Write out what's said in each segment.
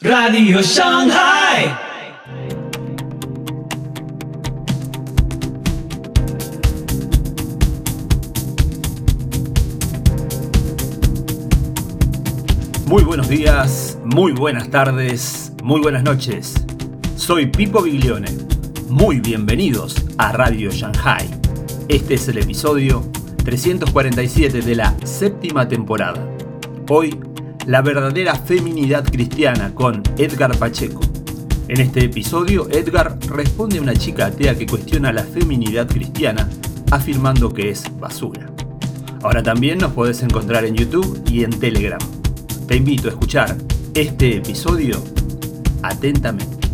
Radio Shanghai. Muy buenos días, muy buenas tardes, muy buenas noches. Soy Pipo Biglione. Muy bienvenidos a Radio Shanghai. Este es el episodio 347 de la séptima temporada. Hoy, la verdadera feminidad cristiana con Edgar Pacheco. En este episodio, Edgar responde a una chica atea que cuestiona la feminidad cristiana, afirmando que es basura. Ahora también nos podés encontrar en YouTube y en Telegram. Te invito a escuchar este episodio atentamente.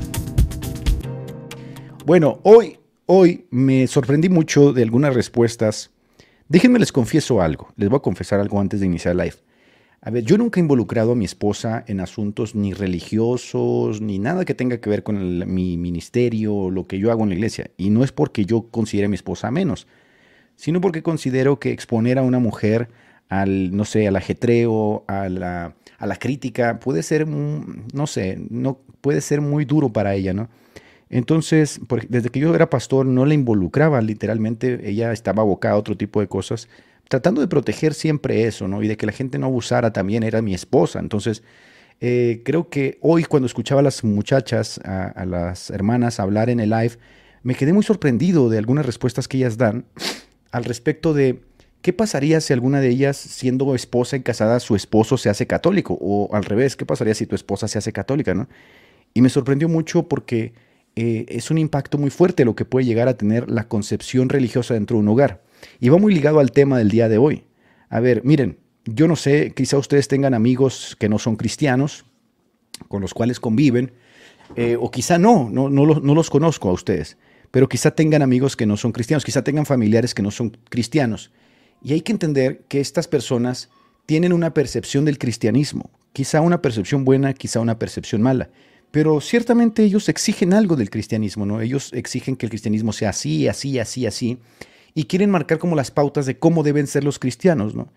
Bueno, hoy, hoy me sorprendí mucho de algunas respuestas. Déjenme les confieso algo. Les voy a confesar algo antes de iniciar live. A ver, yo nunca he involucrado a mi esposa en asuntos ni religiosos, ni nada que tenga que ver con mi ministerio, lo que yo hago en la iglesia. Y no es porque yo considere a mi esposa menos, sino porque considero que exponer a una mujer al, no sé, al ajetreo, a la, a la crítica, puede ser, no sé, no, puede ser muy duro para ella, ¿no? Entonces, desde que yo era pastor, no la involucraba literalmente, ella estaba abocada a otro tipo de cosas, tratando de proteger siempre eso, ¿no? Y de que la gente no abusara también, era mi esposa. Entonces, eh, creo que hoy cuando escuchaba a las muchachas, a, las hermanas hablar en el live, me quedé muy sorprendido de algunas respuestas que ellas dan al respecto de qué pasaría si alguna de ellas, siendo esposa y casada, su esposo se hace católico, o al revés, qué pasaría si tu esposa se hace católica, ¿no? Y me sorprendió mucho porque eh, es un impacto muy fuerte lo que puede llegar a tener la concepción religiosa dentro de un hogar. Y va muy ligado al tema del día de hoy. A ver, miren, yo no sé, quizá ustedes tengan amigos que no son cristianos, con los cuales conviven, eh, o quizá no, no, no, los, no los conozco a ustedes, pero quizá tengan amigos que no son cristianos, quizá tengan familiares que no son cristianos. Y hay que entender que estas personas tienen una percepción del cristianismo, quizá una percepción buena, quizá una percepción mala, pero ciertamente ellos exigen algo del cristianismo, ¿no? Ellos exigen que el cristianismo sea así, así, así, así, y quieren marcar como las pautas de cómo deben ser los cristianos, ¿no?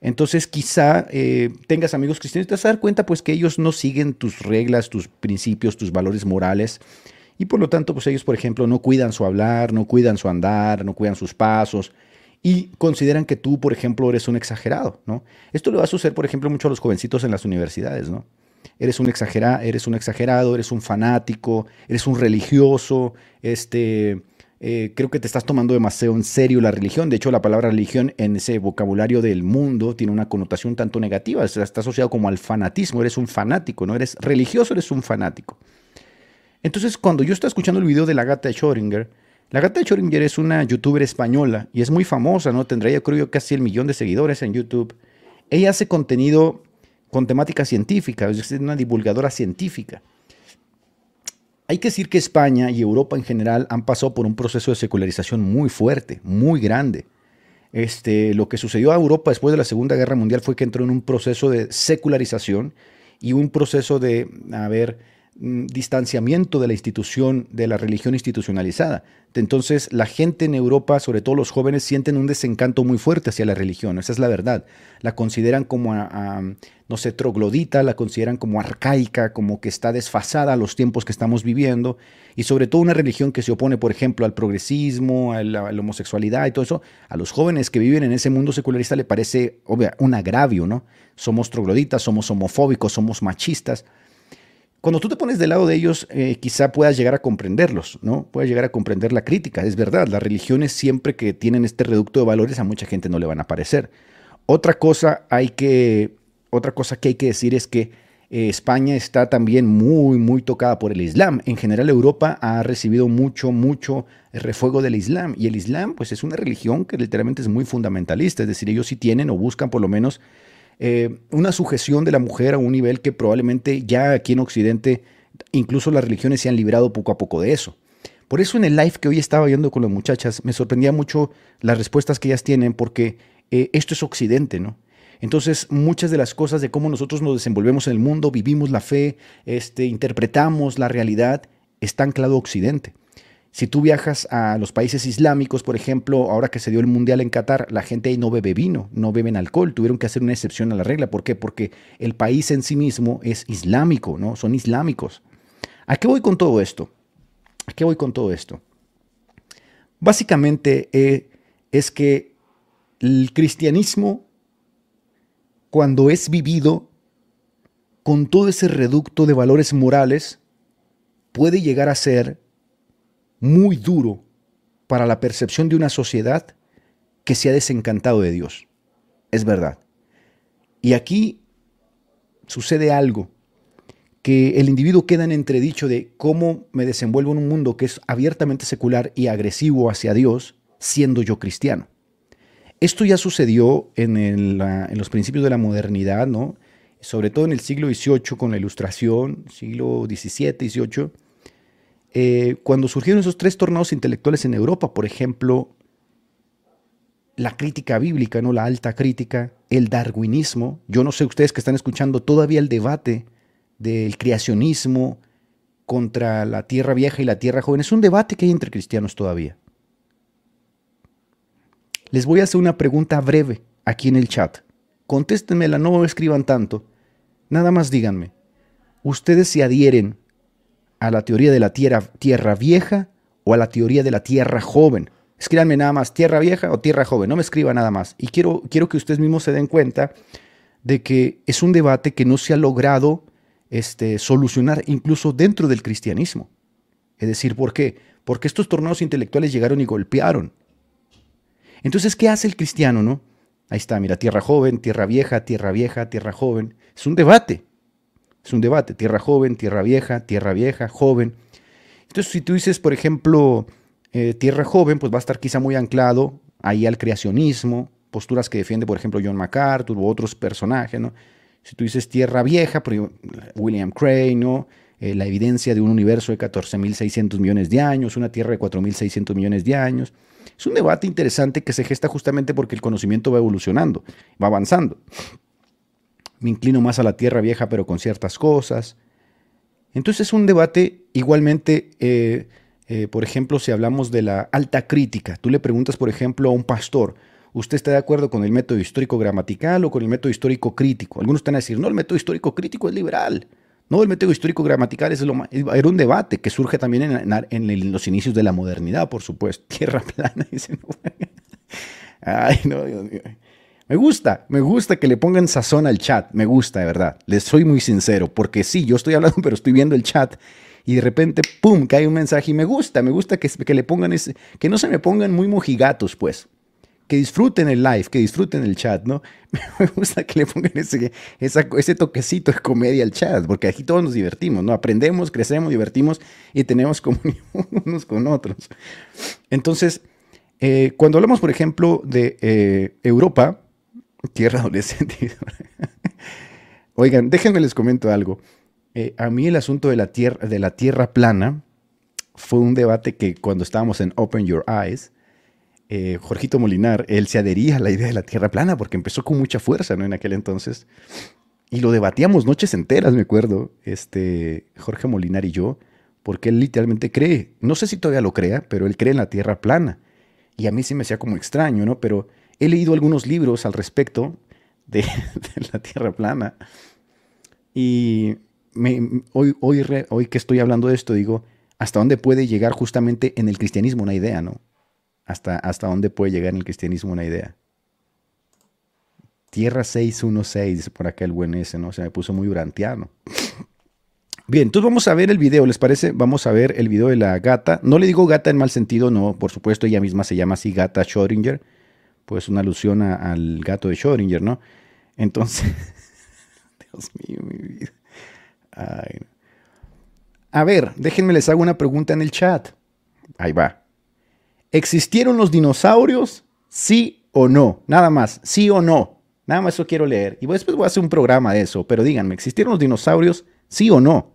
Entonces quizá eh, tengas amigos cristianos y te vas a dar cuenta pues que ellos no siguen tus reglas, tus principios, tus valores morales y por lo tanto pues ellos por ejemplo no cuidan su hablar, no cuidan su andar, no cuidan sus pasos y consideran que tú por ejemplo eres un exagerado, ¿no? Esto le va a suceder por ejemplo mucho a los jovencitos en las universidades, ¿no? Eres un, exagera, eres un exagerado, eres un fanático, eres un religioso, este, eh, creo que te estás tomando demasiado en serio la religión. De hecho, la palabra religión en ese vocabulario del mundo tiene una connotación tanto negativa. Está asociado como al fanatismo. Eres un fanático, no eres religioso, eres un fanático. Entonces, cuando yo estaba escuchando el video de la gata de Schrödinger, la gata de Schrödinger es una youtuber española y es muy famosa, ¿no? Tendría yo creo yo casi el millón de seguidores en YouTube. Ella hace contenido con temática científica, es una divulgadora científica. Hay que decir que España y Europa en general han pasado por un proceso de secularización muy fuerte, muy grande. Este, lo que sucedió a Europa después de la Segunda Guerra Mundial fue que entró en un proceso de secularización y un proceso de, a ver, distanciamiento de la institución, de la religión institucionalizada. Entonces, la gente en Europa, sobre todo los jóvenes, sienten un desencanto muy fuerte hacia la religión. Esa es la verdad. La consideran como, a, no sé, troglodita, la consideran como arcaica, como que está desfasada a los tiempos que estamos viviendo. Y sobre todo una religión que se opone, por ejemplo, al progresismo, a la, a la homosexualidad y todo eso. A los jóvenes que viven en ese mundo secularista le parece, obvio, un agravio, ¿no? Somos trogloditas, somos homofóbicos, somos machistas cuando tú te pones del lado de ellos, eh, quizá puedas llegar a comprenderlos, ¿no? Puedas llegar a comprender la crítica. Es verdad, las religiones siempre que tienen este reducto de valores a mucha gente no le van a parecer. Otra cosa hay que, otra cosa que hay que decir es que eh, España está también muy, muy tocada por el Islam. En general, Europa ha recibido mucho, mucho refuego del Islam. Y el Islam, pues, es una religión que literalmente es muy fundamentalista. Es decir, ellos sí tienen o buscan por lo menos eh, una sujeción de la mujer a un nivel que probablemente ya aquí en Occidente incluso las religiones se han librado poco a poco de eso. Por eso en el live que hoy estaba viendo con las muchachas me sorprendía mucho las respuestas que ellas tienen porque eh, esto es Occidente, ¿no? Entonces, muchas de las cosas de cómo nosotros nos desenvolvemos en el mundo, vivimos la fe, este, interpretamos la realidad, está anclado Occidente. Si tú viajas a los países islámicos, por ejemplo, ahora que se dio el mundial en Qatar, la gente ahí no bebe vino, no beben alcohol, tuvieron que hacer una excepción a la regla. ¿Por qué? Porque el país en sí mismo es islámico, ¿no? Son islámicos. ¿A qué voy con todo esto? ¿A qué voy con todo esto? Básicamente eh, es que el cristianismo, cuando es vivido con todo ese reducto de valores morales, puede llegar a ser muy duro para la percepción de una sociedad que se ha desencantado de Dios. Es verdad. Y aquí sucede algo, que el individuo queda en entredicho de cómo me desenvuelvo en un mundo que es abiertamente secular y agresivo hacia Dios, siendo yo cristiano. Esto ya sucedió en, en los principios de la modernidad, ¿no? sobre todo en el siglo XVIII con la Ilustración, siglo XVII, XVIII, eh, cuando surgieron esos tres tornados intelectuales en Europa, por ejemplo, la crítica bíblica, ¿no? la alta crítica, el darwinismo, yo no sé ustedes que están escuchando todavía el debate del creacionismo contra la tierra vieja y la tierra joven, es un debate que hay entre cristianos todavía. Les voy a hacer una pregunta breve aquí en el chat. Contéstenmela, no escriban tanto. Nada más díganme. ¿Ustedes se adhieren a la teoría de la tierra, tierra vieja o a la teoría de la tierra joven. Escríbanme nada más, tierra vieja o tierra joven, no me escriba nada más. Y quiero, quiero que ustedes mismos se den cuenta de que es un debate que no se ha logrado este, solucionar incluso dentro del cristianismo. Es decir, ¿por qué? Porque estos tornados intelectuales llegaron y golpearon. Entonces, ¿qué hace el cristiano, no? Ahí está, mira, tierra joven, tierra vieja, tierra vieja, tierra joven. Es un debate. Es un debate, tierra joven, tierra vieja, tierra vieja, joven. Entonces, si tú dices, por ejemplo, eh, tierra joven, pues va a estar quizá muy anclado ahí al creacionismo, posturas que defiende, por ejemplo, John MacArthur u otros personajes, ¿no? Si tú dices tierra vieja, William Cray, ¿no? Eh, la evidencia de un universo de 14.600 millones de años, una tierra de 4.600 millones de años. Es un debate interesante que se gesta justamente porque el conocimiento va evolucionando, va avanzando me inclino más a la tierra vieja, pero con ciertas cosas. Entonces es un debate igualmente, eh, eh, por ejemplo, si hablamos de la alta crítica, tú le preguntas, por ejemplo, a un pastor, ¿usted está de acuerdo con el método histórico gramatical o con el método histórico crítico? Algunos están a decir, no, el método histórico crítico es liberal. No, el método histórico gramatical es lo Era un debate que surge también en, los inicios de la modernidad, por supuesto. Tierra plana. Ay, no, Dios mío. Me gusta, me gusta que le pongan sazón al chat, me gusta, de verdad. Les soy muy sincero, porque sí, yo estoy hablando, pero estoy viendo el chat y de repente, ¡pum!, cae un mensaje y me gusta, me gusta que, que le pongan ese, que no se me pongan muy mojigatos, pues. Que disfruten el live, que disfruten el chat, ¿no? Me gusta que le pongan ese, ese toquecito de comedia al chat, porque aquí todos nos divertimos, ¿no? Aprendemos, crecemos, divertimos y tenemos comunión unos con otros. Entonces, eh, cuando hablamos, por ejemplo, de eh, Europa, Tierra adolescente. Oigan, déjenme les comento algo. Eh, a mí el asunto de la, tierra, de la tierra plana fue un debate que cuando estábamos en Open Your Eyes, eh, Jorgito Molinar, él se adhería a la idea de la tierra plana porque empezó con mucha fuerza ¿no? en aquel entonces. Y lo debatíamos noches enteras, me acuerdo, este, Jorge Molinar y yo, porque él literalmente cree, no sé si todavía lo crea, pero él cree en la tierra plana. Y a mí sí me hacía como extraño, ¿no? Pero He leído algunos libros al respecto de, la Tierra plana y hoy, que estoy hablando de esto digo, ¿hasta dónde puede llegar justamente en el cristianismo una idea, no? Hasta, hasta dónde puede llegar en el cristianismo una idea. Tierra 616, dice por acá el buen ese, ¿no? Se me puso muy urantiano. Bien, entonces vamos a ver el video, ¿les parece? Vamos a ver el video de la gata. No le digo gata en mal sentido, no, por supuesto, ella misma se llama así, gata Schrödinger pues una alusión al gato de Schrödinger, ¿no? Entonces, Dios mío, mi vida. A ver, déjenme les hago una pregunta en el chat. Ahí va. ¿Existieron los dinosaurios? ¿Sí o no? Nada más, sí o no. Nada más eso quiero leer. Y después voy a hacer un programa de eso. Pero díganme, ¿existieron los dinosaurios? ¿Sí o no?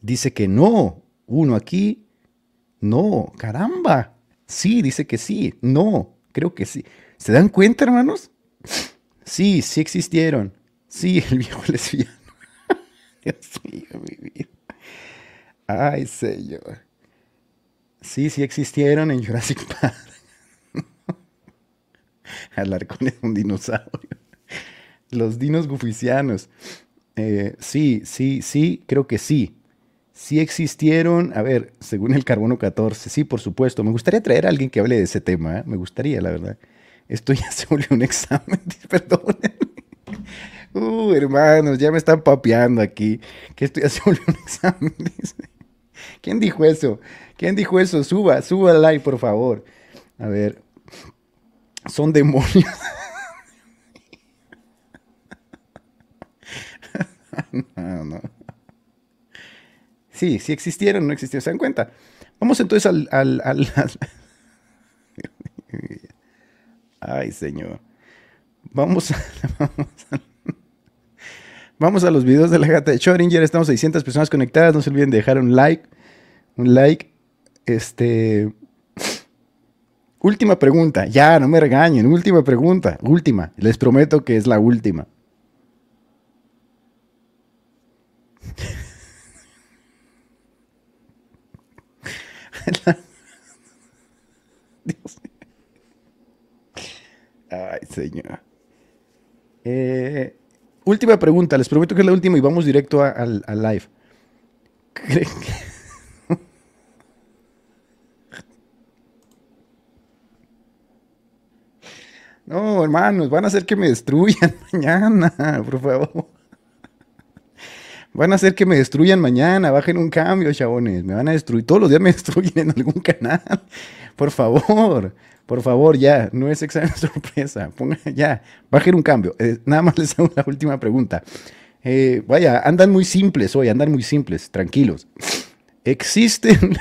Dice que no. Uno aquí, no, caramba. Sí, dice que sí. No, creo que sí. ¿Se dan cuenta, hermanos? Sí, sí existieron. Sí, el viejo lesbiano. Dios mío, mi. Ay, señor. Sí, sí existieron en Jurassic Park. Alarcón es un dinosaurio. Los dinos guficianos. Eh, sí, sí, sí, creo que sí. Sí existieron, a ver, según el carbono 14, sí, por supuesto. Me gustaría traer a alguien que hable de ese tema, ¿eh? me gustaría, la verdad. Esto ya se volvió un examen, perdónenme. Uh, hermanos, ya me están papeando aquí. Que esto ya se un examen. ¿Quién dijo eso? ¿Quién dijo eso? Suba, suba el like, por favor. A ver. Son demonios. no, no. Sí, sí existieron, no existieron. ¿Se dan cuenta? Vamos entonces al, al, al, Ay, señor. Vamos a, vamos a, los videos de la gata de Schrödinger. Estamos 600 personas conectadas. No se olviden de dejar un like. Un like. Este. Última pregunta. Ya, no me regañen. Última pregunta. Última. Les prometo que es la última. Ay, señor. Eh, última pregunta, les prometo que es la última y vamos directo al live. No, hermanos, van a hacer que me destruyan mañana, por favor. Van a hacer que me destruyan mañana, bajen un cambio, chabones. Me van a destruir. Todos los días me destruyen en algún canal. Por favor, por favor, ya. No es examen sorpresa. Ya, bajen un cambio. Eh, nada más les hago la última pregunta. Eh, vaya, andan muy simples hoy, andan muy simples, tranquilos. Existen.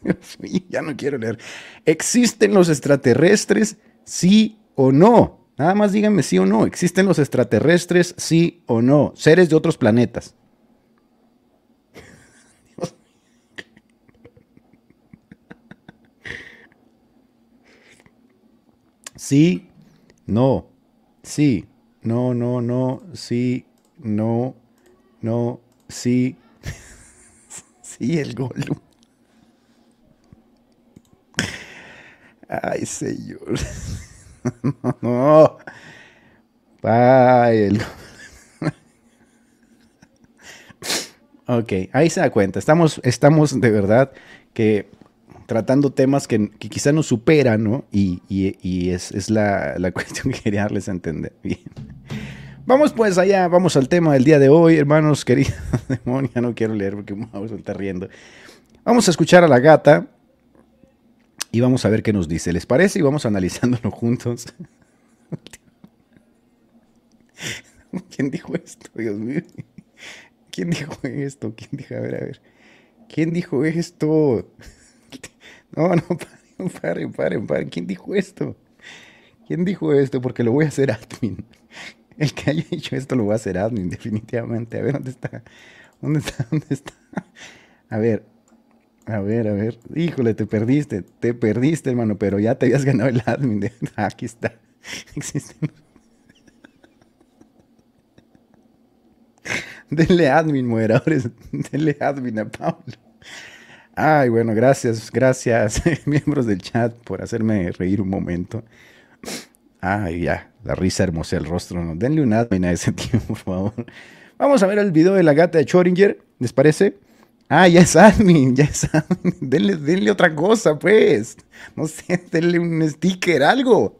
ya no quiero leer. ¿Existen los extraterrestres? Sí o no. Nada más díganme sí o no. ¿Existen los extraterrestres? Sí o no. Seres de otros planetas. Sí, no, sí, no, no, no, sí, no, no, sí, sí, el gol. Ay, señor. no. Ay, ok, ahí se da cuenta. Estamos, estamos de verdad que tratando temas que, que quizá nos superan, ¿no? Y, es, la, cuestión que quería darles a entender. Bien. Vamos pues allá, vamos al tema del día de hoy, hermanos queridos. Demonia, no quiero leer porque a estar riendo. Vamos a escuchar a la gata y vamos a ver qué nos dice. ¿Les parece? Y vamos analizándolo juntos. ¿Quién dijo esto? Dios mío. ¿Quién dijo esto? ¿Quién dijo? A ver, a ver. ¿Quién dijo esto? No, no, paren, paren, paren, paren. ¿Quién dijo esto? ¿Quién dijo esto? Porque lo voy a hacer admin. El que haya dicho esto lo voy a hacer admin, definitivamente. A ver, ¿dónde está? ¿Dónde está? ¿Dónde está? A ver, a ver, a ver. Híjole, te perdiste. Te perdiste, hermano, pero ya te habías ganado el admin. Aquí está. Existen. Denle admin, moderadores. Denle admin a Pablo. Ay, bueno, gracias, gracias, miembros del chat, por hacerme reír un momento. Ay, ya, la risa hermosa el rostro. ¿no? Denle un admin a ese tío, por favor. Vamos a ver el video de la gata de Schrödinger, ¿les parece? Ah, ya es admin, ya es admin. Denle, otra cosa, pues. No sé, denle un sticker, algo.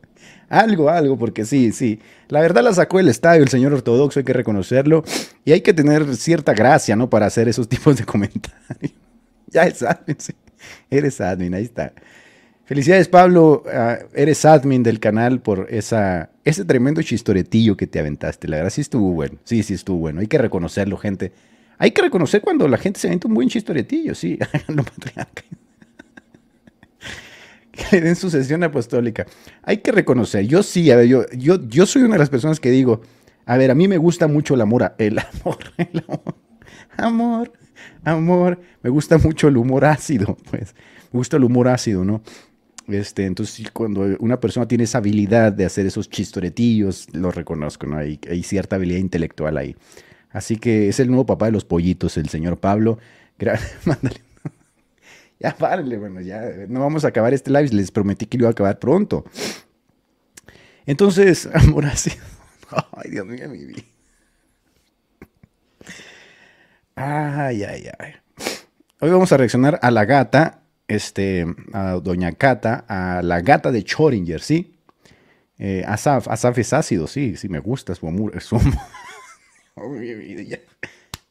Algo, algo, porque sí, sí. La verdad la sacó el estadio el señor ortodoxo, hay que reconocerlo. Y hay que tener cierta gracia, ¿no? Para hacer esos tipos de comentarios. Ya es admin, sí. Eres admin, ahí está. Felicidades, Pablo. Ah, eres admin del canal por esa, ese tremendo chistoretillo que te aventaste. La verdad sí estuvo bueno. Sí, sí estuvo bueno. Hay que reconocerlo, gente. Hay que reconocer cuando la gente se avienta un buen chistoretillo, sí. que le den su sesión apostólica. Hay que reconocer. Yo sí, a ver, yo, yo, yo soy una de las personas que digo, a ver, a mí me gusta mucho el amor, el amor, el amor, amor, amor. Me gusta mucho el humor ácido, pues. Me gusta el humor ácido, ¿no? Este, entonces, cuando una persona tiene esa habilidad de hacer esos chistoretillos, lo reconozco, ¿no? Hay, hay cierta habilidad intelectual ahí. Así que es el nuevo papá de los pollitos, el señor Pablo. Mándale. Ya párenle, bueno, ya no vamos a acabar este live. Les prometí que lo iba a acabar pronto. Entonces, amor así. Ay, Dios mío, mi vida. Ay, ay, ay. Hoy vamos a reaccionar a la gata, este, a Doña Cata, a la gata de Choringer, ¿sí? Eh, Asaf, Asaf es ácido, sí, sí, me gusta su humor.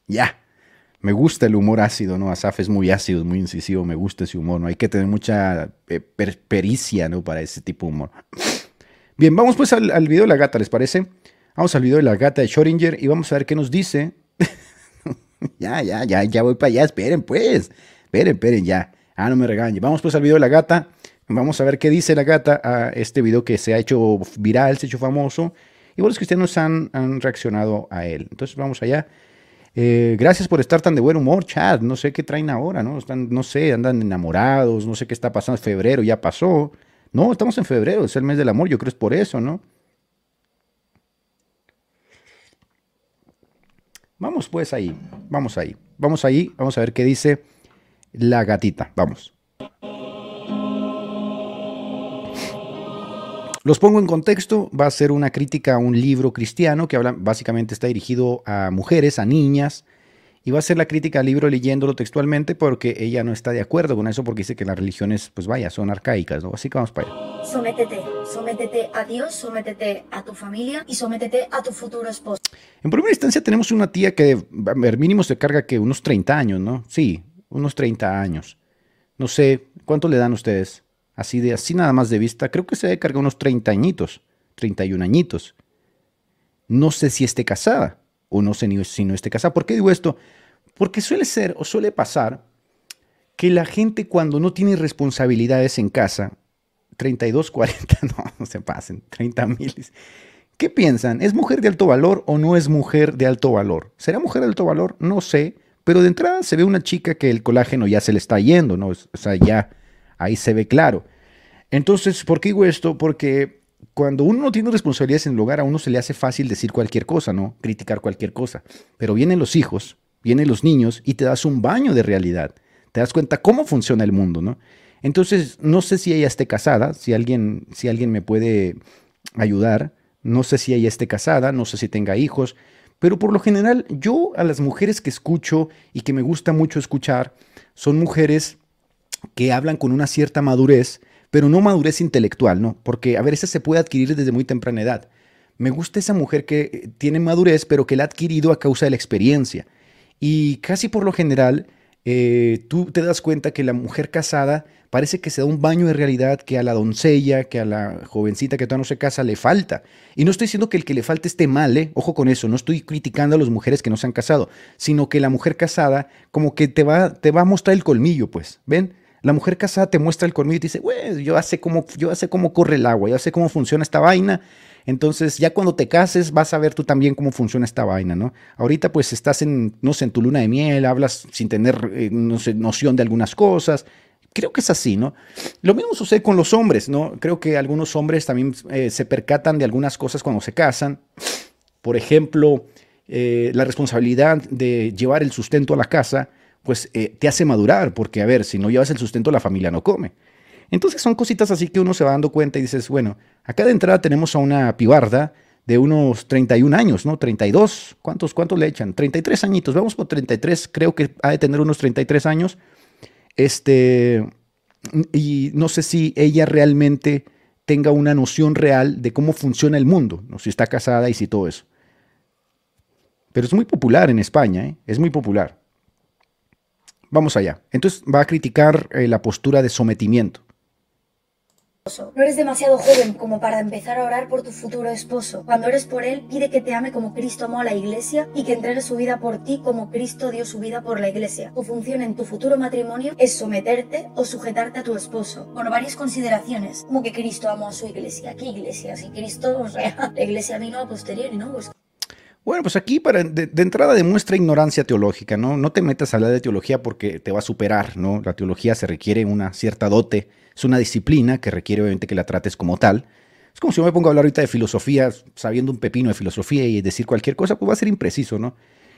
Ya. Me gusta el humor ácido, ¿no? Asaf es muy ácido, muy incisivo, me gusta ese humor, ¿no? Hay que tener mucha eh, pericia, ¿no? Para ese tipo de humor. Bien, vamos pues al, al, video de la gata, ¿les parece? Vamos al video de la gata de Schrödinger y vamos a ver qué nos dice ya, ya, ya, ya voy para allá. Esperen, pues. Esperen, esperen, ya. Ah, no me regañen. Vamos pues al video de la gata. Vamos a ver qué dice la gata a este video que se ha hecho viral, se ha hecho famoso. Y los cristianos han, han reaccionado a él. Entonces vamos allá. Eh, gracias por estar tan de buen humor, Chad. No sé qué traen ahora, ¿no? Están, no sé, andan enamorados, no sé qué está pasando. Febrero ya pasó. No, estamos en febrero, es el mes del amor, yo creo es por eso, ¿no? Vamos pues ahí, vamos ahí, vamos ahí, vamos a ver qué dice la gatita, vamos. Los pongo en contexto, va a ser una crítica a un libro cristiano que habla, básicamente está dirigido a mujeres, a niñas, y va a ser la crítica al libro leyéndolo textualmente porque ella no está de acuerdo con eso porque dice que las religiones, pues vaya, son arcaicas, ¿no? Así que vamos para allá. Sométete, sométete a Dios, sométete a tu familia y sométete a tu futuro esposo. En primera instancia tenemos una tía que, a ver, mínimo se carga que unos 30 años, ¿no? Sí, unos 30 años. No sé, ¿cuánto le dan ustedes? Así de, así nada más de vista, creo que se debe cargar unos 30 añitos, 31 añitos. No sé si esté casada o no sé si no esté casada. ¿Por qué digo esto? Porque suele ser o suele pasar que la gente cuando no tiene responsabilidades en casa, 32, 40, no, no se pasen, 30 mil. ¿Qué piensan? ¿Es mujer de alto valor o no es mujer de alto valor? ¿Será mujer de alto valor? No sé, pero de entrada se ve una chica que el colágeno ya se le está yendo, ¿no? O sea, ya ahí se ve claro. Entonces, ¿por qué digo esto? Porque cuando uno no tiene responsabilidades en el hogar, a uno se le hace fácil decir cualquier cosa, ¿no? Criticar cualquier cosa. Pero vienen los hijos, vienen los niños y te das un baño de realidad. Te das cuenta cómo funciona el mundo, ¿no? Entonces, no sé si ella esté casada, si alguien, si alguien me puede ayudar. No sé si ella esté casada, no sé si tenga hijos, pero por lo general yo a las mujeres que escucho y que me gusta mucho escuchar son mujeres que hablan con una cierta madurez, pero no madurez intelectual, ¿no? Porque, a ver, esa se puede adquirir desde muy temprana edad. Me gusta esa mujer que eh, tiene madurez, pero que la ha adquirido a causa de la experiencia. Y casi por lo general, eh, tú te das cuenta que la mujer casada parece que se da un baño de realidad que a la doncella, que a la jovencita que todavía no se casa le falta. Y no estoy diciendo que el que le falte esté mal, ¿eh? ojo con eso, no estoy criticando a las mujeres que no se han casado, sino que la mujer casada como que te va, te va a mostrar el colmillo, pues, ¿ven? La mujer casada te muestra el colmillo y te dice, güey, yo sé cómo, sé cómo corre el agua, yo sé cómo funciona esta vaina. Entonces, ya cuando te cases, vas a ver tú también cómo funciona esta vaina, ¿no? Ahorita, pues, estás en, no sé, en tu luna de miel, hablas sin tener, eh, noción de algunas cosas. Creo que es así, ¿no? Lo mismo sucede con los hombres, ¿no? Creo que algunos hombres también eh, se percatan de algunas cosas cuando se casan. Por ejemplo, eh, la responsabilidad de llevar el sustento a la casa pues eh, te hace madurar, porque a ver, si no llevas el sustento, la familia no come. Entonces son cositas así que uno se va dando cuenta y dices, bueno, acá de entrada tenemos a una pibarda de unos 31 años, ¿no? 32, ¿cuántos, cuántos le echan? 33 añitos, vamos por 33, creo que ha de tener unos 33 años. Este, y no sé si ella realmente tenga una noción real de cómo funciona el mundo, ¿no? si está casada y si todo eso. Pero es muy popular en España, ¿eh? es muy popular. Vamos allá. Entonces va a criticar eh, la postura de sometimiento. No eres demasiado joven como para empezar a orar por tu futuro esposo. Cuando eres por él, pide que te ame como Cristo amó a la iglesia y que entregue su vida por ti como Cristo dio su vida por la iglesia. Tu función en tu futuro matrimonio es someterte o sujetarte a tu esposo. Bueno, varias consideraciones, como que Cristo amó a su iglesia. ¿Qué iglesia? Si Cristo, o sea, la iglesia vino a posteriori, ¿no? Pues bueno, pues aquí para, de, entrada demuestra ignorancia teológica, ¿no? No te metas a hablar de teología porque te va a superar, ¿no? La teología se requiere una cierta dote, es una disciplina que requiere obviamente que la trates como tal. Es como si yo me pongo a hablar ahorita de filosofía, sabiendo un pepino de filosofía y decir cualquier cosa, pues va a ser impreciso, ¿no?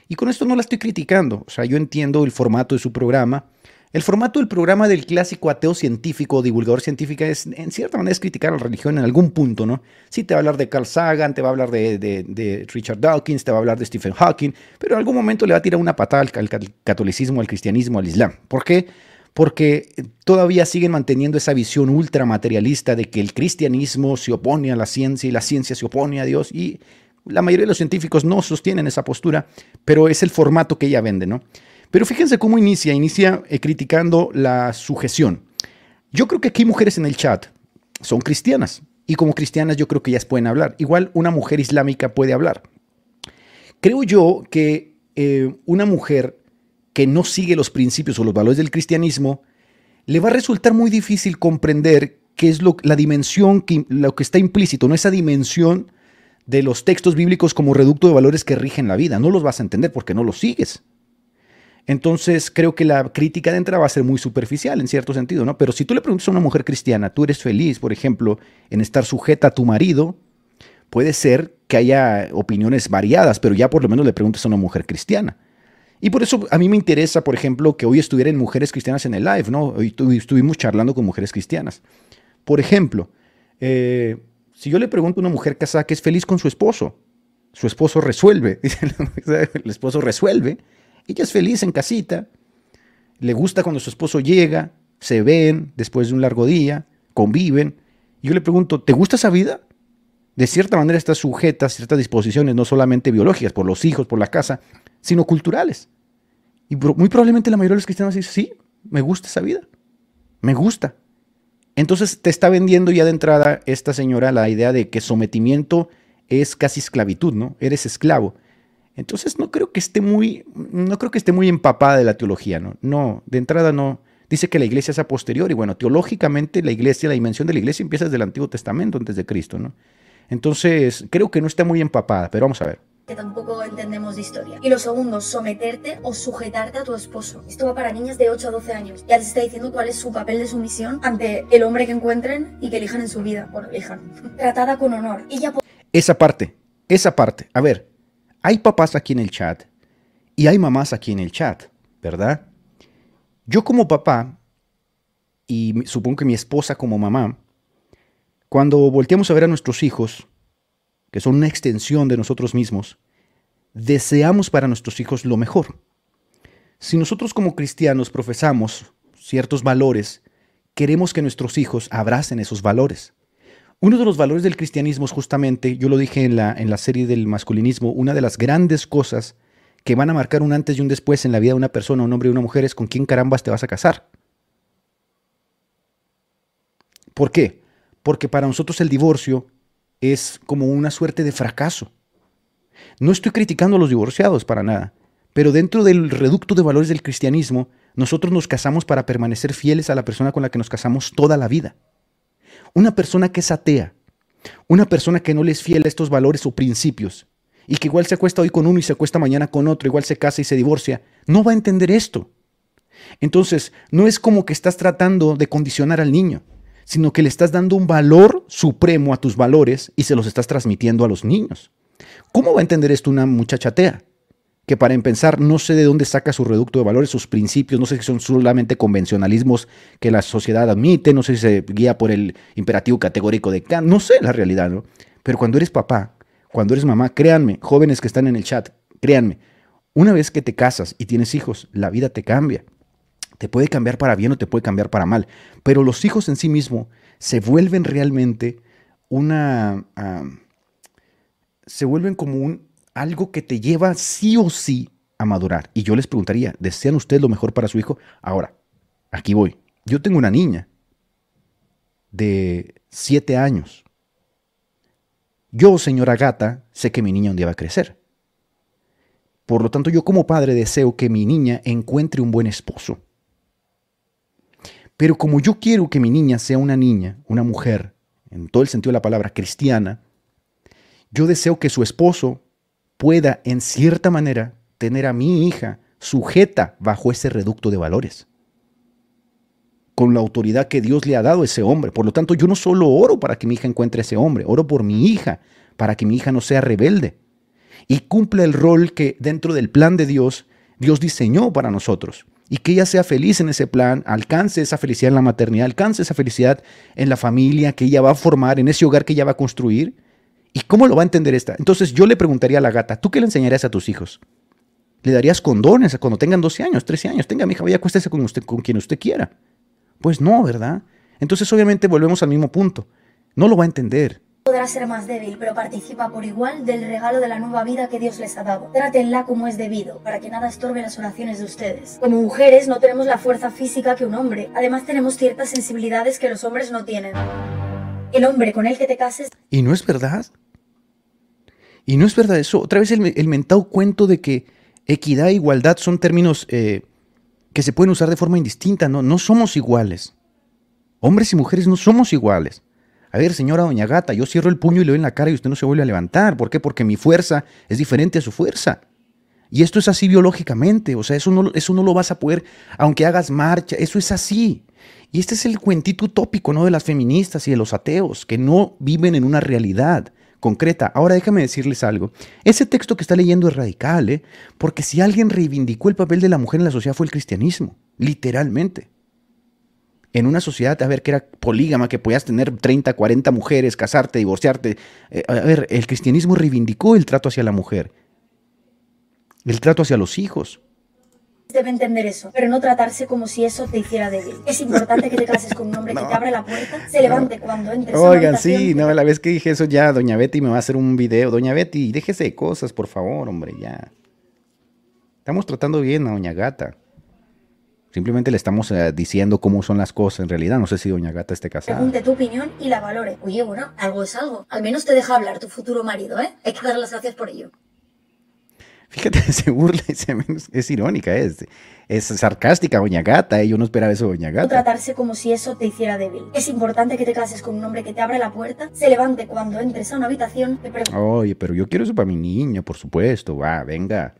Y con esto no la estoy criticando. O sea, yo entiendo el formato de su programa. El formato del programa del clásico ateo científico o divulgador científica es, en cierta manera, es criticar a la religión en algún punto, ¿no? Sí, te va a hablar de Carl Sagan, te va a hablar de, Richard Dawkins, te va a hablar de Stephen Hawking, pero en algún momento le va a tirar una patada al, al catolicismo, al cristianismo, al islam. ¿Por qué? porque todavía siguen manteniendo esa visión ultramaterialista de que el cristianismo se opone a la ciencia y la ciencia se opone a Dios y la mayoría de los científicos no sostienen esa postura, pero es el formato que ella vende, ¿no? Pero fíjense cómo inicia, inicia eh, criticando la sujeción. Yo creo que aquí mujeres en el chat son cristianas y como cristianas yo creo que ellas pueden hablar. Igual una mujer islámica puede hablar. Creo yo que eh, una mujer que no sigue los principios o los valores del cristianismo, le va a resultar muy difícil comprender qué es lo, la dimensión, que, lo que está implícito, no esa dimensión de los textos bíblicos como reducto de valores que rigen la vida. No los vas a entender porque no los sigues. Entonces creo que la crítica de entrada va a ser muy superficial en cierto sentido, ¿no? Pero si tú le preguntas a una mujer cristiana, tú eres feliz, por ejemplo, en estar sujeta a tu marido, puede ser que haya opiniones variadas, pero ya por lo menos le preguntas a una mujer cristiana. Y por eso a mí me interesa, por ejemplo, que hoy estuvieran mujeres cristianas en el live, ¿no? Hoy estuvimos charlando con mujeres cristianas. Por ejemplo, eh, si yo le pregunto a una mujer casada que es feliz con su esposo, su esposo resuelve, el esposo resuelve, ella es feliz en casita, le gusta cuando su esposo llega, se ven después de un largo día, conviven. Y yo le pregunto, ¿te gusta esa vida? De cierta manera está sujeta a ciertas disposiciones, no solamente biológicas, por los hijos, por la casa, sino culturales. Y muy probablemente la mayoría de los cristianos dicen, sí, me gusta esa vida, me gusta. Entonces te está vendiendo ya de entrada esta señora la idea de que sometimiento es casi esclavitud, ¿no? Eres esclavo. Entonces no creo que esté muy, no creo que esté muy empapada de la teología, ¿no? No, de entrada no. Dice que la iglesia es a posteriori. Bueno, teológicamente la iglesia, la dimensión de la iglesia empieza desde el Antiguo Testamento, antes de Cristo, ¿no? Entonces creo que no está muy empapada, pero vamos a ver que tampoco entendemos de historia. Y lo segundo, someterte o sujetarte a tu esposo. Esto va para niñas de 8 a 12 años. Ya les está diciendo cuál es su papel de sumisión ante el hombre que encuentren y que elijan en su vida. Bueno, elijan. Tratada con honor. Ella esa parte, esa parte. A ver, hay papás aquí en el chat y hay mamás aquí en el chat, ¿verdad? Yo como papá, y supongo que mi esposa como mamá, cuando volteamos a ver a nuestros hijos, que son una extensión de nosotros mismos, deseamos para nuestros hijos lo mejor. Si nosotros como cristianos profesamos ciertos valores, queremos que nuestros hijos abracen esos valores. Uno de los valores del cristianismo es justamente, yo lo dije en la, en la serie del masculinismo, una de las grandes cosas que van a marcar un antes y un después en la vida de una persona, un hombre y una mujer es con quién carambas te vas a casar. ¿Por qué? Porque para nosotros el divorcio es como una suerte de fracaso. No estoy criticando a los divorciados para nada, pero dentro del reducto de valores del cristianismo, nosotros nos casamos para permanecer fieles a la persona con la que nos casamos toda la vida. Una persona que es atea, una persona que no le es fiel a estos valores o principios, y que igual se acuesta hoy con uno y se acuesta mañana con otro, igual se casa y se divorcia, no va a entender esto. Entonces, no es como que estás tratando de condicionar al niño sino que le estás dando un valor supremo a tus valores y se los estás transmitiendo a los niños. ¿Cómo va a entender esto una muchachatea? Que para empezar no sé de dónde saca su reducto de valores, sus principios, no sé si son solamente convencionalismos que la sociedad admite, no sé si se guía por el imperativo categórico de Kant, no sé la realidad, ¿no? Pero cuando eres papá, cuando eres mamá, créanme, jóvenes que están en el chat, créanme, una vez que te casas y tienes hijos, la vida te cambia. Te puede cambiar para bien o te puede cambiar para mal. Pero los hijos en sí mismos se vuelven realmente una... se vuelven como un, algo que te lleva sí o sí a madurar. Y yo les preguntaría, ¿desean ustedes lo mejor para su hijo? Ahora, aquí voy. Yo tengo una niña de siete años. Yo, señora gata, sé que mi niña un día va a crecer. Por lo tanto, yo como padre deseo que mi niña encuentre un buen esposo. Pero como yo quiero que mi niña sea una niña, una mujer, en todo el sentido de la palabra cristiana, yo deseo que su esposo pueda, en cierta manera, tener a mi hija sujeta bajo ese reducto de valores, con la autoridad que Dios le ha dado a ese hombre. Por lo tanto, yo no solo oro para que mi hija encuentre ese hombre, oro por mi hija, para que mi hija no sea rebelde. y cumpla el rol que dentro del plan de Dios, Dios diseñó para nosotros. Y que ella sea feliz en ese plan, alcance esa felicidad en la maternidad, alcance esa felicidad en la familia que ella va a formar, en ese hogar que ella va a construir. ¿Y cómo lo va a entender esta? Entonces yo le preguntaría a la gata, ¿tú qué le enseñarías a tus hijos? ¿Le darías condones cuando tengan 12 años, 13 años? Tenga, mi hija, vaya, acuéstese con, usted, con quien usted quiera. Pues no, ¿verdad? Entonces obviamente volvemos al mismo punto. No lo va a entender. Podrá ser más débil, pero participa por igual del regalo de la nueva vida que Dios les ha dado. Trátenla como es debido, para que nada estorbe las oraciones de ustedes. Como mujeres no tenemos la fuerza física que un hombre. Además tenemos ciertas sensibilidades que los hombres no tienen. El hombre con el que te cases... ¿Y no es verdad? ¿Y no es verdad eso? Otra vez el, el mentado cuento de que equidad e igualdad son términos eh, que se pueden usar de forma indistinta, ¿no? No somos iguales. Hombres y mujeres no somos iguales. A ver, señora Doña Gata, yo cierro el puño y le doy en la cara y usted no se vuelve a levantar. ¿Por qué? Porque mi fuerza es diferente a su fuerza. Y esto es así biológicamente, o sea, eso no, eso no lo vas a poder, aunque hagas marcha, eso es así. Y este es el cuentito utópico, ¿no? De las feministas y de los ateos, que no viven en una realidad concreta. Ahora déjame decirles algo. Ese texto que está leyendo es radical, ¿eh? Porque si alguien reivindicó el papel de la mujer en la sociedad fue el cristianismo, literalmente en una sociedad, a ver, que era polígama, que podías tener 30, 40 mujeres, casarte, divorciarte. Eh, a ver, el cristianismo reivindicó el trato hacia la mujer, el trato hacia los hijos. Debe entender eso, pero no tratarse como si eso te hiciera débil. Es importante que te cases con un hombre que te abre la puerta, se levante cuando entres. Oigan, sí, no, la vez que dije eso ya, doña Betty me va a hacer un video. Doña Betty, déjese de cosas, por favor, hombre, ya. Estamos tratando bien a doña Gata. Simplemente le estamos eh, diciendo cómo son las cosas en realidad. No sé si Doña Gata esté casada. Pregunte tu opinión y la valore. Oye, bueno, algo es algo. Al menos te deja hablar tu futuro marido, ¿eh? Hay que dar las gracias por ello. Fíjate, se burla, es irónica, es, es sarcástica Doña Gata, ¿eh? yo no esperaba eso Doña Gata. Tratarse como si eso te hiciera débil. Es importante que te cases con un hombre que te abra la puerta, se levante cuando entres a una habitación, te Oye, pero yo quiero eso para mi niño, por supuesto, va, venga.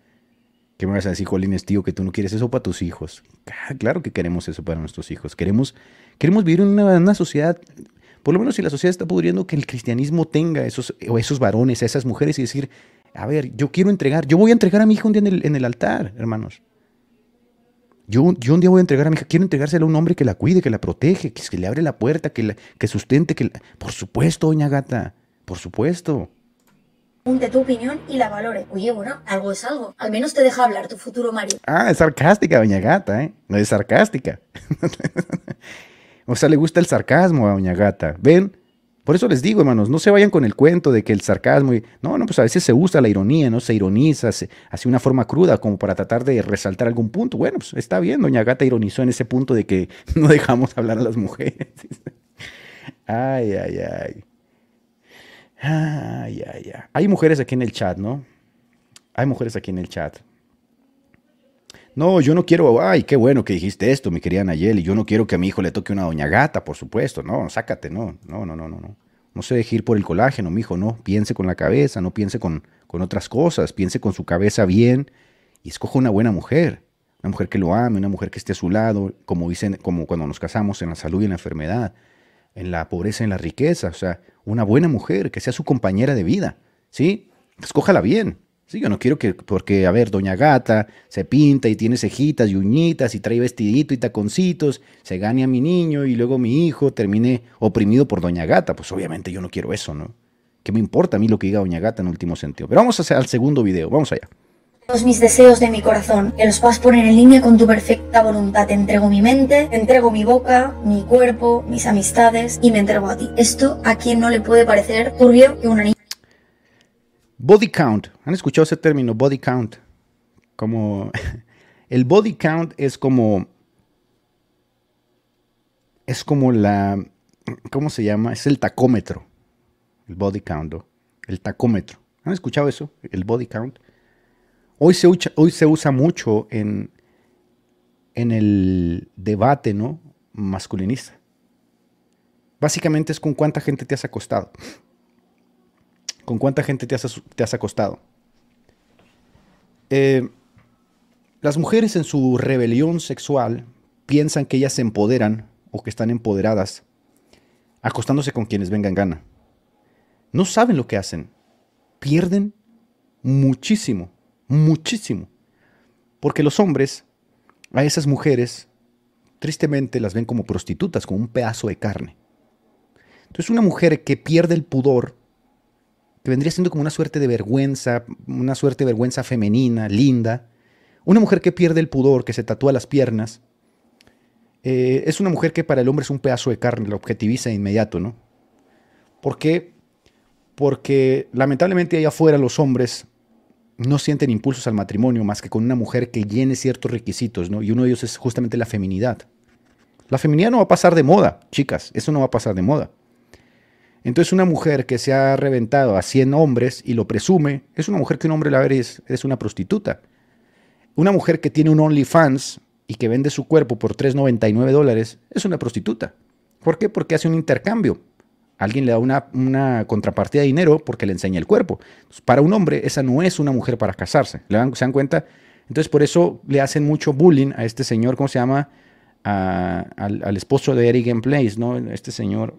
¿Qué me vas a decir, Jolines, tío, que tú no quieres eso para tus hijos? Claro que queremos eso para nuestros hijos. Queremos, queremos vivir en una, sociedad, por lo menos si la sociedad está pudriendo, que el cristianismo tenga esos, o esos varones, a esas mujeres y decir, a ver, yo quiero entregar, yo voy a entregar a mi hija un día en el, altar, hermanos. Yo, yo, un día voy a entregar a mi hija, quiero entregársela a un hombre que la cuide, que la protege, que, que le abre la puerta, que, la, que sustente, que... Por supuesto, doña gata, por supuesto pregunte tu opinión y la valore. Oye, bueno, algo es algo. Al menos te deja hablar tu futuro marido. Ah, es sarcástica, doña Gata, ¿eh? No es sarcástica. o sea, le gusta el sarcasmo a doña Gata. ¿Ven? Por eso les digo, hermanos, no se vayan con el cuento de que el sarcasmo... Y... No, no, pues a veces se usa la ironía, ¿no? Se ironiza, hace una forma cruda como para tratar de resaltar algún punto. Bueno, pues está bien, doña Gata ironizó en ese punto de que no dejamos hablar a las mujeres. ay, ay, ay. Ay, ay, ay. Hay mujeres aquí en el chat, ¿no? Hay mujeres aquí en el chat. No, yo no quiero, ay, qué bueno que dijiste esto, mi querida Nayeli. Yo no quiero que a mi hijo le toque una doña gata, por supuesto. No, sácate, no, no, no, no, no. No, no se deje ir por el colágeno, mi hijo, no. Piense con la cabeza, no piense con, con otras cosas. Piense con su cabeza bien y escoja una buena mujer. Una mujer que lo ame, una mujer que esté a su lado, como dicen, como cuando nos casamos en la salud y en la enfermedad en la pobreza, en la riqueza. O sea, una buena mujer que sea su compañera de vida, ¿sí? Escójala bien. Sí, yo no quiero que, porque, a ver, doña gata se pinta y tiene cejitas y uñitas y trae vestidito y taconcitos, se gane a mi niño y luego mi hijo termine oprimido por doña gata. Pues obviamente yo no quiero eso, ¿no? ¿Qué me importa a mí lo que diga doña gata en último sentido? Pero vamos a hacer al segundo video, vamos allá todos mis deseos de mi corazón, que los puedas poner en línea con tu perfecta voluntad. Te entrego mi mente, te entrego mi boca, mi cuerpo, mis amistades y me entrego a ti. Esto a quien no le puede parecer turbio que una niña. Body count. ¿Han escuchado ese término, body count? Como el body count es como es como la ¿cómo se llama? Es el tacómetro. El body count, el tacómetro. ¿Han escuchado eso? El body count. Hoy se, hoy se usa mucho en, en el debate ¿no? masculinista. Básicamente es con cuánta gente te has acostado. Con cuánta gente te has, te has acostado. Eh, las mujeres en su rebelión sexual piensan que ellas se empoderan o que están empoderadas acostándose con quienes vengan gana. No saben lo que hacen. Pierden muchísimo, muchísimo. Porque los hombres a esas mujeres tristemente las ven como prostitutas, como un pedazo de carne. Entonces una mujer que pierde el pudor, que vendría siendo como una suerte de vergüenza, una suerte de vergüenza femenina, linda, una mujer que pierde el pudor, que se tatúa las piernas, eh, es una mujer que para el hombre es un pedazo de carne, la objetiviza de inmediato, ¿no? ¿Por qué? Porque lamentablemente allá afuera los hombres no sienten impulsos al matrimonio más que con una mujer que llene ciertos requisitos, ¿no? Y uno de ellos es justamente la feminidad. La feminidad no va a pasar de moda, chicas, eso no va a pasar de moda. Entonces una mujer que se ha reventado a 100 hombres y lo presume, es una mujer que un hombre la ve es, es una prostituta. Una mujer que tiene un OnlyFans y que vende su cuerpo por 3,99 dólares, es una prostituta. ¿Por qué? Porque hace un intercambio. Alguien le da una, contrapartida de dinero porque le enseña el cuerpo. para un hombre, esa no es una mujer para casarse. ¿Se dan cuenta? Entonces, por eso le hacen mucho bullying a este señor, ¿cómo se llama? al, esposo de Eric Place, ¿no? Este señor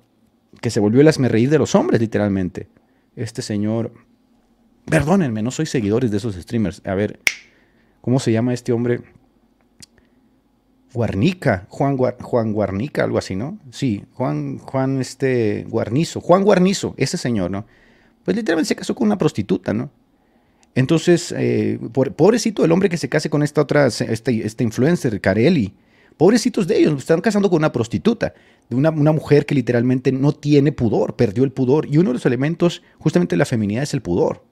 que se volvió el asmerreír de los hombres, literalmente. Este señor. Perdónenme, no soy seguidores de esos streamers. A ver, ¿cómo se llama este hombre? Guarnica, Juan, Juan Guarnica, algo así, ¿no? Sí, Juan, Juan este, Guarnizo, Juan Guarnizo, ese señor, ¿no? Pues literalmente se casó con una prostituta, ¿no? Entonces, eh, pobrecito el hombre que se case con esta otra, este, este influencer, Carelli, pobrecitos de ellos, están casando con una prostituta, de una, una, mujer que literalmente no tiene pudor, perdió el pudor, y uno de los elementos justamente de la feminidad es el pudor.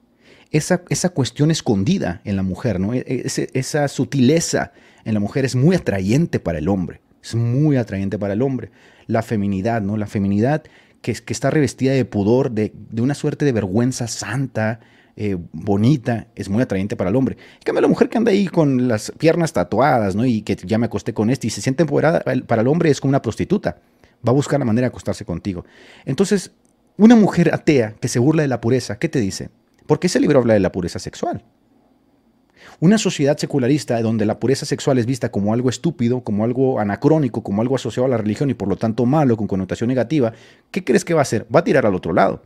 Esa, esa cuestión escondida en la mujer, ¿no? E, e, esa sutileza en la mujer es muy atrayente para el hombre. Es muy atrayente para el hombre. La feminidad, ¿no? La feminidad que, que está revestida de pudor, de, una suerte de vergüenza santa, eh, bonita, es muy atrayente para el hombre. En cambio, la mujer que anda ahí con las piernas tatuadas, ¿no? Y que ya me acosté con este y se siente empoderada, para el hombre es como una prostituta. Va a buscar la manera de acostarse contigo. Entonces, una mujer atea que se burla de la pureza, ¿qué te dice? ¿Por qué ese libro habla de la pureza sexual? Una sociedad secularista donde la pureza sexual es vista como algo estúpido, como algo anacrónico, como algo asociado a la religión y por lo tanto malo, con connotación negativa, ¿qué crees que va a hacer? Va a tirar al otro lado.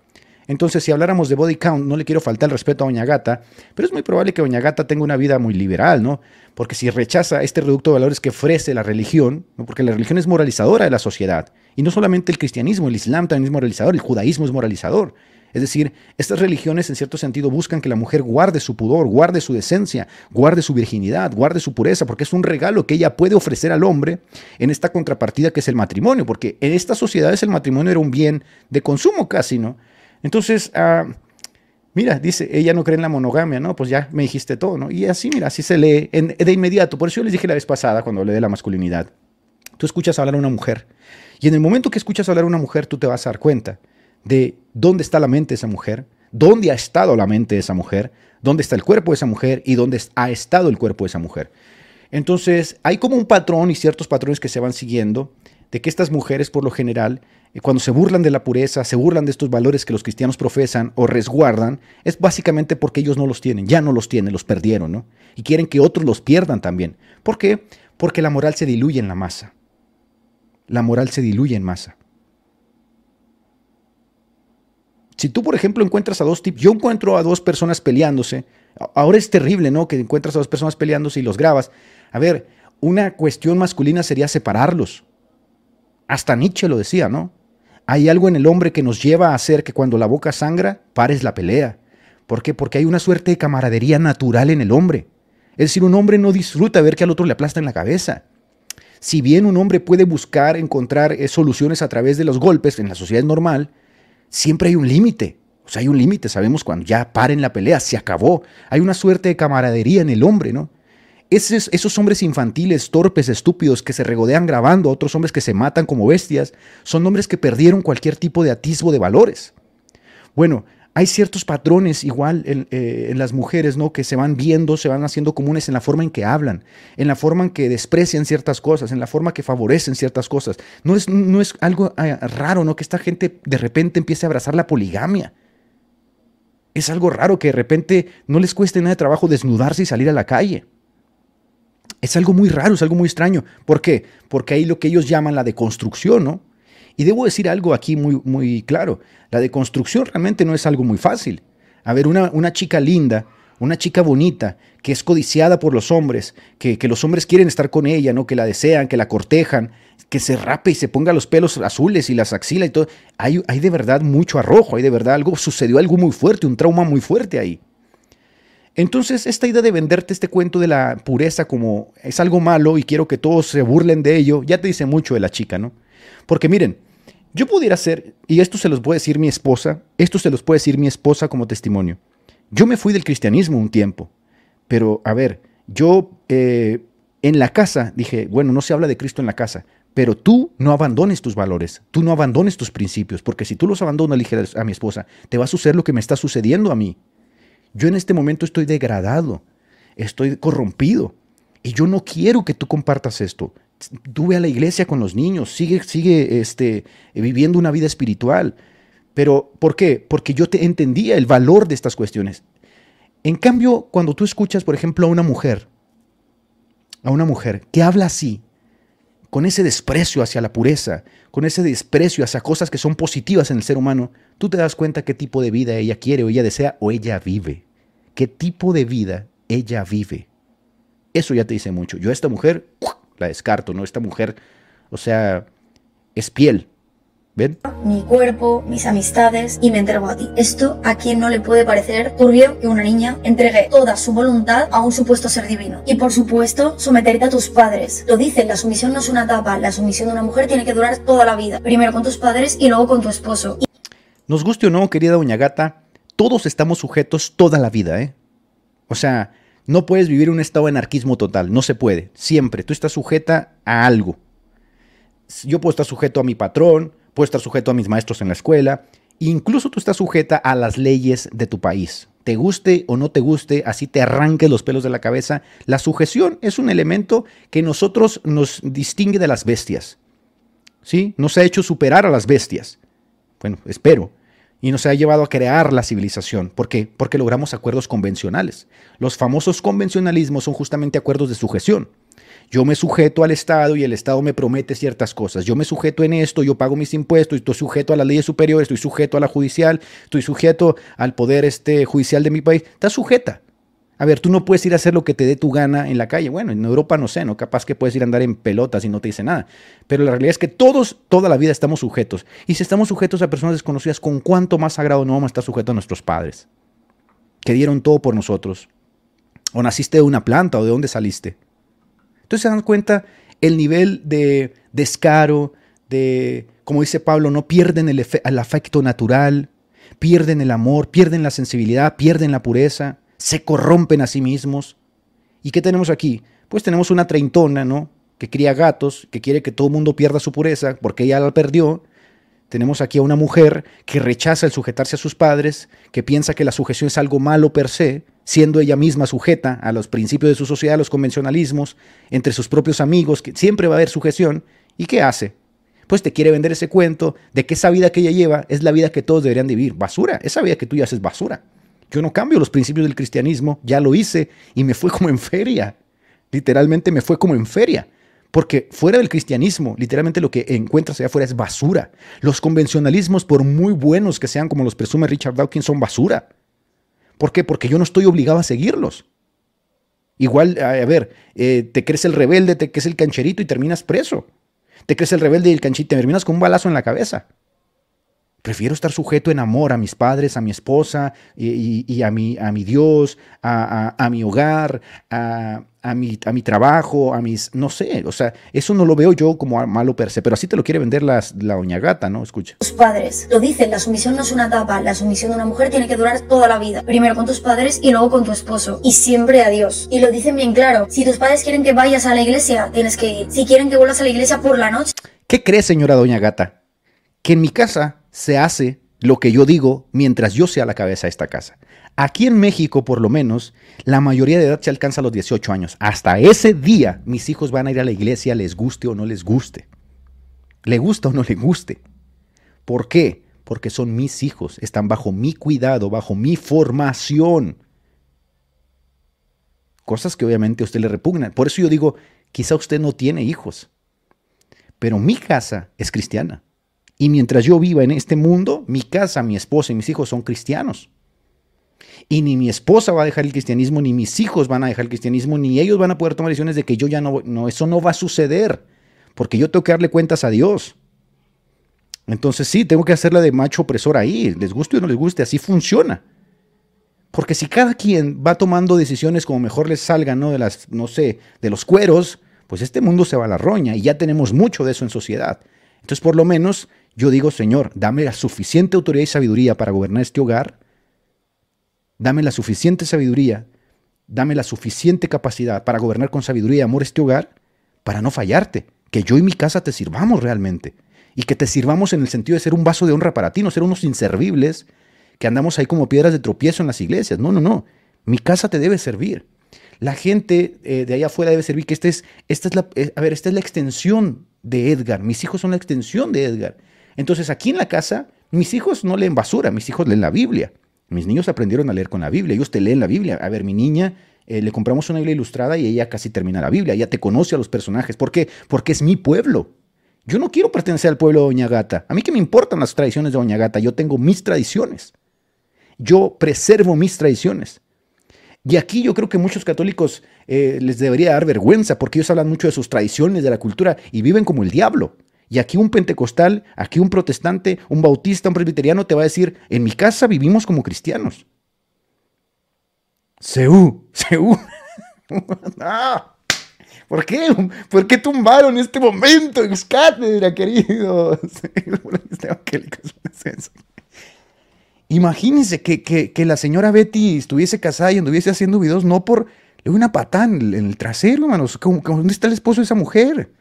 Entonces, si habláramos de body count, no le quiero faltar el respeto a Doña Gata, pero es muy probable que Doña Gata tenga una vida muy liberal, ¿no? Porque si rechaza este reducto de valores que ofrece la religión, porque la religión es moralizadora de la sociedad, y no solamente el cristianismo, el islam también es moralizador, el judaísmo es moralizador. Es decir, estas religiones en cierto sentido buscan que la mujer guarde su pudor, guarde su decencia, guarde su virginidad, guarde su pureza, porque es un regalo que ella puede ofrecer al hombre en esta contrapartida que es el matrimonio, porque en estas sociedades el matrimonio era un bien de consumo casi, ¿no? Entonces, ah, mira, dice, ella no cree en la monogamia, ¿no? Pues ya me dijiste todo, ¿no? Y así, mira, así se lee de inmediato. Por eso yo les dije la vez pasada, cuando hablé de la masculinidad, tú escuchas hablar a una mujer, y en el momento que escuchas hablar a una mujer, tú te vas a dar cuenta de dónde está la mente de esa mujer, dónde ha estado la mente de esa mujer, dónde está el cuerpo de esa mujer y dónde ha estado el cuerpo de esa mujer. Entonces, hay como un patrón y ciertos patrones que se van siguiendo de que estas mujeres, por lo general, cuando se burlan de la pureza, se burlan de estos valores que los cristianos profesan o resguardan, es básicamente porque ellos no los tienen, ya no los tienen, los perdieron, ¿no? Y quieren que otros los pierdan también. ¿Por qué? Porque la moral se diluye en la masa. La moral se diluye en masa. Si tú, por ejemplo, encuentras a dos tipos, yo encuentro a dos personas peleándose, ahora es terrible, ¿no? Que encuentras a dos personas peleándose y los grabas. A ver, una cuestión masculina sería separarlos. Hasta Nietzsche lo decía, ¿no? Hay algo en el hombre que nos lleva a hacer que cuando la boca sangra, pares la pelea. ¿Por qué? Porque hay una suerte de camaradería natural en el hombre. Es decir, un hombre no disfruta ver que al otro le aplasta en la cabeza. Si bien un hombre puede buscar encontrar eh, soluciones a través de los golpes en la sociedad normal, siempre hay un límite. O sea, hay un límite, sabemos cuando ya paren la pelea, se acabó. Hay una suerte de camaradería en el hombre, ¿no? Esos, hombres infantiles, torpes, estúpidos, que se regodean grabando a otros hombres que se matan como bestias, son hombres que perdieron cualquier tipo de atisbo de valores. Bueno, hay ciertos patrones igual eh, en, las mujeres, ¿no? Que se van viendo, se van haciendo comunes en la forma en que hablan, en la forma en que desprecian ciertas cosas, en la forma que favorecen ciertas cosas. No es, no es algo eh, raro, ¿no? Que esta gente de repente empiece a abrazar la poligamia. Es algo raro que de repente no les cueste nada de trabajo desnudarse y salir a la calle. Es algo muy raro, es algo muy extraño. ¿Por qué? Porque hay lo que ellos llaman la deconstrucción, ¿no? Y debo decir algo aquí muy, muy claro. La deconstrucción realmente no es algo muy fácil. A ver, una, una chica linda, una chica bonita, que es codiciada por los hombres, que, los hombres quieren estar con ella, ¿no? que la desean, que la cortejan, que se rape y se ponga los pelos azules y las axilas y todo. Hay, hay de verdad mucho arrojo, hay de verdad algo, sucedió algo muy fuerte, un trauma muy fuerte ahí. Entonces, esta idea de venderte este cuento de la pureza como es algo malo y quiero que todos se burlen de ello, ya te dice mucho de la chica, ¿no? Porque miren, yo pudiera ser, y esto se los puede decir mi esposa, esto se los puede decir mi esposa como testimonio. Yo me fui del cristianismo un tiempo, pero a ver, yo eh, en la casa dije, bueno, no se habla de Cristo en la casa, pero tú no abandones tus valores, tú no abandones tus principios, porque si tú los abandonas, dije a mi esposa, te va a suceder lo que me está sucediendo a mí. Yo en este momento estoy degradado, estoy corrompido, y yo no quiero que tú compartas esto. Tú ve a la iglesia con los niños, sigue, sigue este, viviendo una vida espiritual. Pero, ¿por qué? Porque yo te entendía el valor de estas cuestiones. En cambio, cuando tú escuchas, por ejemplo, a una mujer, a una mujer que habla así, con ese desprecio hacia la pureza, con ese desprecio hacia cosas que son positivas en el ser humano, tú te das cuenta qué tipo de vida ella quiere o ella desea o ella vive. ¿Qué tipo de vida ella vive? Eso ya te dice mucho. Yo a esta mujer la descarto, ¿no? Esta mujer, o sea, es piel, ¿Ven? Mi cuerpo, mis amistades y me entrego a ti. Esto a quien no le puede parecer turbio que una niña entregue toda su voluntad a un supuesto ser divino. Y por supuesto, someterte a tus padres. Lo dicen, la sumisión no es una etapa, la sumisión de una mujer tiene que durar toda la vida. Primero con tus padres y luego con tu esposo. Nos guste o no, querida doña Gata, todos estamos sujetos toda la vida, ¿eh? O sea, no puedes vivir un estado de anarquismo total, no se puede. Siempre, tú estás sujeta a algo. Yo puedo estar sujeto a mi patrón, puedo estar sujeto a mis maestros en la escuela, incluso tú estás sujeta a las leyes de tu país. Te guste o no te guste, así te arranque los pelos de la cabeza, la sujeción es un elemento que nosotros nos distingue de las bestias. ¿Sí? Nos ha hecho superar a las bestias. Bueno, espero. Y nos ha llevado a crear la civilización. ¿Por qué? Porque logramos acuerdos convencionales. Los famosos convencionalismos son justamente acuerdos de sujeción. Yo me sujeto al Estado y el Estado me promete ciertas cosas. Yo me sujeto en esto, yo pago mis impuestos, estoy sujeto a las leyes superiores, estoy sujeto a la judicial, estoy sujeto al poder este, judicial de mi país. Estás sujeta. A ver, tú no puedes ir a hacer lo que te dé tu gana en la calle. Bueno, en Europa no sé, ¿no? Capaz que puedes ir a andar en pelotas y no te dice nada. Pero la realidad es que todos, toda la vida estamos sujetos. Y si estamos sujetos a personas desconocidas, ¿con cuánto más sagrado no vamos a estar sujetos a nuestros padres? Que dieron todo por nosotros. O naciste de una planta o de dónde saliste. Entonces se dan cuenta el nivel de descaro, de, como dice Pablo, no pierden el, el afecto natural, pierden el amor, pierden la sensibilidad, pierden la pureza, se corrompen a sí mismos. ¿Y qué tenemos aquí? Pues tenemos una treintona, ¿no? Que cría gatos, que quiere que todo el mundo pierda su pureza porque ella la perdió. Tenemos aquí a una mujer que rechaza el sujetarse a sus padres, que piensa que la sujeción es algo malo per se, siendo ella misma sujeta a los principios de su sociedad, a los convencionalismos, entre sus propios amigos, que siempre va a haber sujeción. ¿Y qué hace? Pues te quiere vender ese cuento de que esa vida que ella lleva es la vida que todos deberían vivir. Basura, esa vida que tú ya haces basura. Yo no cambio los principios del cristianismo, ya lo hice y me fue como en feria. Literalmente me fue como en feria. Porque fuera del cristianismo, literalmente lo que encuentras allá afuera es basura. Los convencionalismos, por muy buenos que sean, como los presume Richard Dawkins, son basura. ¿Por qué? Porque yo no estoy obligado a seguirlos. Igual, a ver, eh, te crees el rebelde, te crees el cancherito y terminas preso. Te crees el rebelde y el cancherito y terminas con un balazo en la cabeza. Prefiero estar sujeto en amor a mis padres, a mi esposa y, a, mi, a mi Dios, a, mi hogar, a, mi, a mi trabajo, a mis, no sé, o sea, eso no lo veo yo como malo per se, pero así te lo quiere vender la doña gata, ¿no? Escucha. Tus padres, lo dicen, la sumisión no es una etapa, la sumisión de una mujer tiene que durar toda la vida. Primero con tus padres y luego con tu esposo. Y siempre a Dios. Y lo dicen bien claro, si tus padres quieren que vayas a la iglesia, tienes que ir. Si quieren que vuelvas a la iglesia por la noche. ¿Qué crees, señora doña gata? Que en mi casa se hace lo que yo digo mientras yo sea la cabeza de esta casa. Aquí en México, por lo menos, la mayoría de edad se alcanza a los 18 años. Hasta ese día mis hijos van a ir a la iglesia, les guste o no les guste. Le gusta o no le guste. ¿Por qué? Porque son mis hijos, están bajo mi cuidado, bajo mi formación. Cosas que obviamente a usted le repugnan. Por eso yo digo, quizá usted no tiene hijos, pero mi casa es cristiana. Y mientras yo viva en este mundo, mi casa, mi esposa y mis hijos son cristianos. Y ni mi esposa va a dejar el cristianismo, ni mis hijos van a dejar el cristianismo, ni ellos van a poder tomar decisiones de que yo ya no, no, eso no va a suceder, porque yo tengo que darle cuentas a Dios. Entonces sí, tengo que hacerla de macho opresor ahí, les guste o no les guste, así funciona. Porque si cada quien va tomando decisiones como mejor les salga, ¿no? De las, no sé, de los cueros, pues este mundo se va a la roña y ya tenemos mucho de eso en sociedad. Entonces, por lo menos, yo digo, Señor, dame la suficiente autoridad y sabiduría para gobernar este hogar. Dame la suficiente sabiduría, dame la suficiente capacidad para gobernar con sabiduría y amor este hogar, para no fallarte, que yo y mi casa te sirvamos realmente y que te sirvamos en el sentido de ser un vaso de honra para ti, no ser unos inservibles que andamos ahí como piedras de tropiezo en las iglesias. No, no, no. Mi casa te debe servir. La gente eh, de allá afuera debe servir, que este es, esta es la, eh, a ver, esta es la extensión de Edgar. Mis hijos son la extensión de Edgar. Entonces aquí en la casa, mis hijos no leen basura, mis hijos leen la Biblia. Mis niños aprendieron a leer con la Biblia, ellos te leen la Biblia. A ver, mi niña eh, le compramos una Biblia ilustrada y ella casi termina la Biblia, ella te conoce a los personajes. ¿Por qué? Porque es mi pueblo. Yo no quiero pertenecer al pueblo de Doña Gata. A mí que me importan las tradiciones de Doña Gata, yo tengo mis tradiciones. Yo preservo mis tradiciones. Y aquí yo creo que muchos católicos eh, les debería dar vergüenza porque ellos hablan mucho de sus tradiciones, de la cultura y viven como el diablo. Y aquí un pentecostal, aquí un protestante, un bautista, un presbiteriano te va a decir, en mi casa vivimos como cristianos. Seú, Seú. ¿Por qué? ¿Por qué tumbaron este momento en cátedra, queridos? Imagínense que, que, la señora Betty estuviese casada y anduviese haciendo videos no por una patada en el, trasero, hermanos. ¿Dónde está el esposo de esa mujer?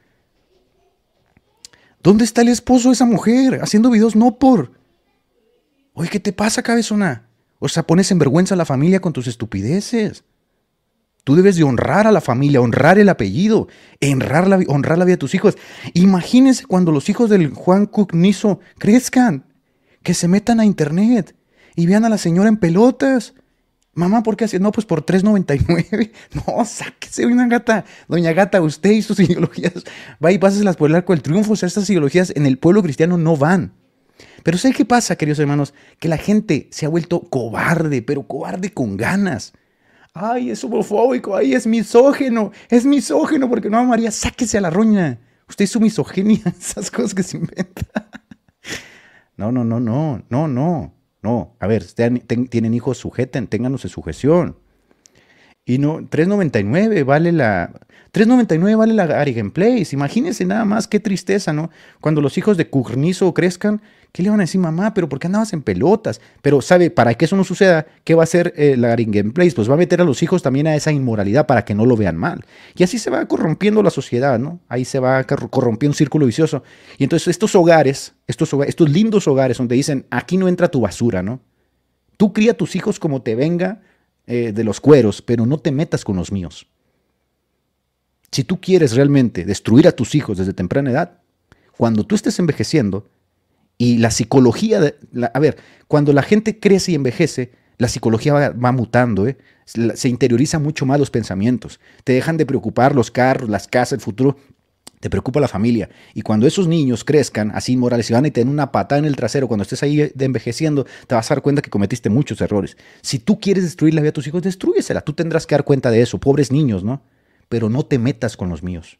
¿Dónde está el esposo de esa mujer? Haciendo videos no por... Oye, ¿qué te pasa, cabezona? O sea, pones en vergüenza a la familia con tus estupideces. Tú debes de honrar a la familia, honrar el apellido, honrar la, vida de tus hijos. Imagínense cuando los hijos del Juan Cook crezcan, que se metan a internet y vean a la señora en pelotas. Mamá, ¿por qué hace? No, pues por 3.99. No, sáquese, doña gata. Doña gata, usted y sus ideologías. Va y páseselas por el arco del triunfo. O sea, estas ideologías en el pueblo cristiano no van. Pero ¿sabe qué pasa, queridos hermanos? Que la gente se ha vuelto cobarde, pero cobarde con ganas ay, es homofóbico, ay, es misógeno, es misógeno porque no María, sáquese a la roña. Usted es su misoginia, esas cosas que se inventa. No, no, no, no, no, no, no. A ver, tienen hijos, sujeten, ténganos en sujeción. Y no, 3.99 vale la 3.99 vale la Arigen Place. Imagínense nada más qué tristeza, ¿no? Cuando los hijos de Curnizo crezcan, ¿qué le van a decir, mamá? ¿Pero por qué andabas en pelotas? Pero, ¿sabe? Para que eso no suceda, ¿qué va a hacer eh, la Arigen Place? Pues va a meter a los hijos también a esa inmoralidad para que no lo vean mal. Y así se va corrompiendo la sociedad, ¿no? Ahí se va corrompiendo un círculo vicioso. Y entonces estos hogares, estos, hogares, estos lindos hogares donde dicen, aquí no entra tu basura, ¿no? Tú cría a tus hijos como te venga eh, de los cueros, pero no te metas con los míos. Si tú quieres realmente destruir a tus hijos desde temprana edad, cuando tú estés envejeciendo y la psicología, de, a ver, cuando la gente crece y envejece, la psicología va, mutando, ¿eh? se interioriza mucho más los pensamientos, te dejan de preocupar los carros, las casas, el futuro, te preocupa la familia. Y cuando esos niños crezcan así inmorales y van a tener una patada en el trasero, cuando estés ahí de envejeciendo, te vas a dar cuenta que cometiste muchos errores. Si tú quieres destruir la vida de tus hijos, destruyesela. Tú tendrás que dar cuenta de eso. Pobres niños, ¿no? Pero no te metas con los míos.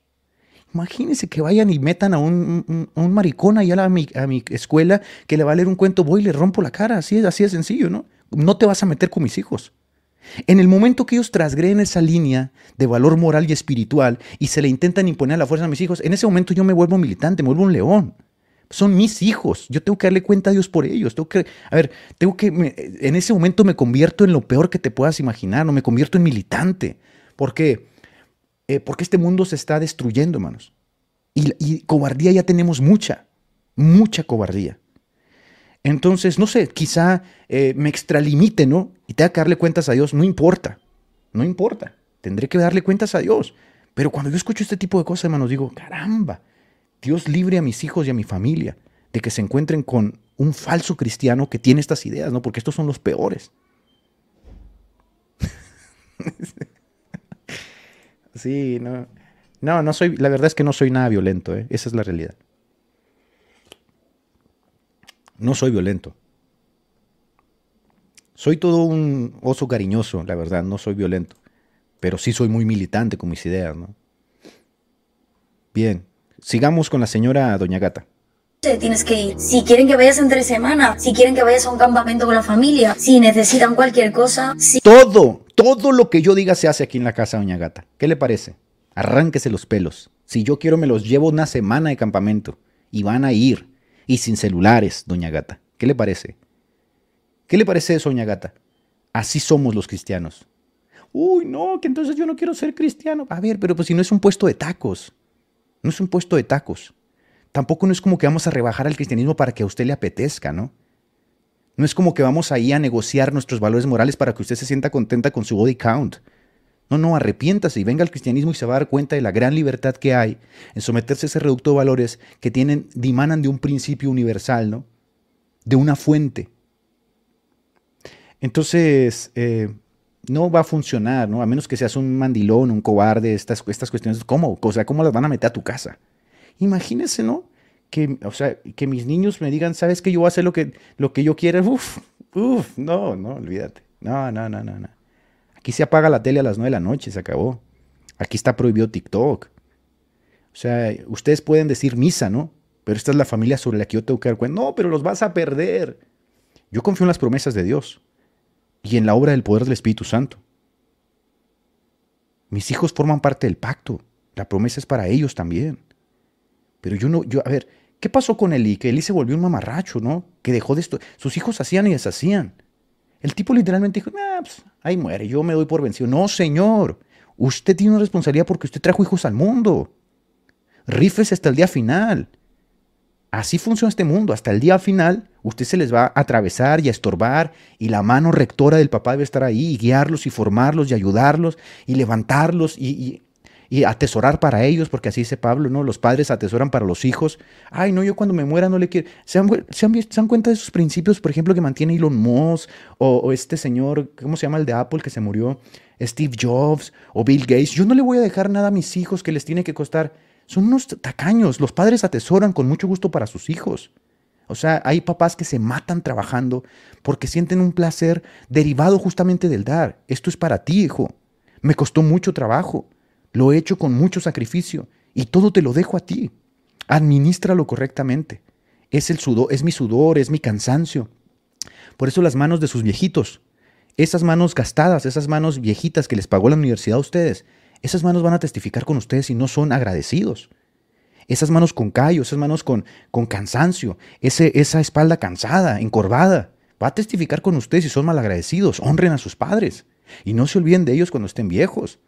Imagínense que vayan y metan a un, maricón allá a mi, a mi, escuela que le va a leer un cuento, voy y le rompo la cara. Así es, así de sencillo, ¿no? No te vas a meter con mis hijos. En el momento que ellos trasgreden esa línea de valor moral y espiritual y se le intentan imponer a la fuerza a mis hijos, en ese momento yo me vuelvo militante, me vuelvo un león. Son mis hijos. Yo tengo que darle cuenta a Dios por ellos. Tengo que, a ver, tengo que, en ese momento me convierto en lo peor que te puedas imaginar, no me convierto en militante. ¿Por qué? Eh, porque este mundo se está destruyendo, hermanos. Y, y cobardía ya tenemos mucha, mucha cobardía. Entonces, no sé, quizá eh, me extralimite, ¿no? Y tenga que darle cuentas a Dios, no importa, no importa, tendré que darle cuentas a Dios. Pero cuando yo escucho este tipo de cosas, hermanos, digo, caramba, Dios libre a mis hijos y a mi familia de que se encuentren con un falso cristiano que tiene estas ideas, ¿no? Porque estos son los peores. sí, no. No, no soy, la verdad es que no soy nada violento, ¿eh? esa es la realidad. No soy violento. Soy todo un oso cariñoso, la verdad, no soy violento. Pero sí soy muy militante con mis ideas, ¿no? Bien, sigamos con la señora Doña Gata. Tienes que ir. Si quieren que vayas entre semana, si quieren que vayas a un campamento con la familia, si necesitan cualquier cosa, si... Todo, todo lo que yo diga se hace aquí en la casa, Doña Gata. ¿Qué le parece? Arránquese los pelos. Si yo quiero, me los llevo una semana de campamento. Y van a ir. Y sin celulares, Doña Gata. ¿Qué le parece? ¿Qué le parece eso, Doña Gata? Así somos los cristianos. Uy, no, que entonces yo no quiero ser cristiano. A ver, pero pues si no es un puesto de tacos. No es un puesto de tacos tampoco no es como que vamos a rebajar al cristianismo para que a usted le apetezca, ¿no? No es como que vamos ahí a negociar nuestros valores morales para que usted se sienta contenta con su body count. No, no, arrepiéntase y venga al cristianismo y se va a dar cuenta de la gran libertad que hay en someterse a ese reducto de valores que tienen, dimanan de un principio universal, ¿no? De una fuente. Entonces, eh, no va a funcionar, ¿no? A menos que seas un mandilón, un cobarde, estas, estas cuestiones. ¿Cómo? O sea, ¿cómo las van a meter a tu casa? Imagínense, ¿no? Que, o sea, que mis niños me digan, ¿sabes que yo voy a hacer lo que, lo que yo quiera? Uf, uf, no, no, olvídate. No, no, no, no, no. Aquí se apaga la tele a las 9 de la noche, se acabó. Aquí está prohibido TikTok. O sea, ustedes pueden decir misa, ¿no? Pero esta es la familia sobre la que yo tengo que dar cuenta. No, pero los vas a perder. Yo confío en las promesas de Dios y en la obra del poder del Espíritu Santo. Mis hijos forman parte del pacto. La promesa es para ellos también. Pero yo no, yo, a ver, ¿qué pasó con Eli? Que Eli se volvió un mamarracho, ¿no? Que dejó de esto. Sus hijos hacían y deshacían. El tipo literalmente dijo, ah, pues, ahí muere, yo me doy por vencido. No, señor. Usted tiene una responsabilidad porque usted trajo hijos al mundo. Rifes hasta el día final. Así funciona este mundo. Hasta el día final, usted se les va a atravesar y a estorbar, y la mano rectora del papá debe estar ahí, y guiarlos y formarlos y ayudarlos y levantarlos y atesorar para ellos, porque así dice Pablo, ¿no? Los padres atesoran para los hijos. Ay, no, yo cuando me muera no le quiero. ¿Se han, se dan cuenta de esos principios, por ejemplo, que mantiene Elon Musk o, este señor, ¿cómo se llama el de Apple que se murió? Steve Jobs o Bill Gates. Yo no le voy a dejar nada a mis hijos que les tiene que costar. Son unos tacaños. Los padres atesoran con mucho gusto para sus hijos. O sea, hay papás que se matan trabajando porque sienten un placer derivado justamente del dar. Esto es para ti, hijo. Me costó mucho trabajo. Lo he hecho con mucho sacrificio y todo te lo dejo a ti. Administralo correctamente. Es el sudor, es mi sudor, es mi cansancio. Por eso las manos de sus viejitos, esas manos gastadas, esas manos viejitas que les pagó la universidad a ustedes, esas manos van a testificar con ustedes y no son agradecidos. Esas manos con callo, esas manos con, con cansancio, ese, esa espalda cansada, encorvada, va a testificar con ustedes si son malagradecidos. Honren a sus padres y no se olviden de ellos cuando estén viejos.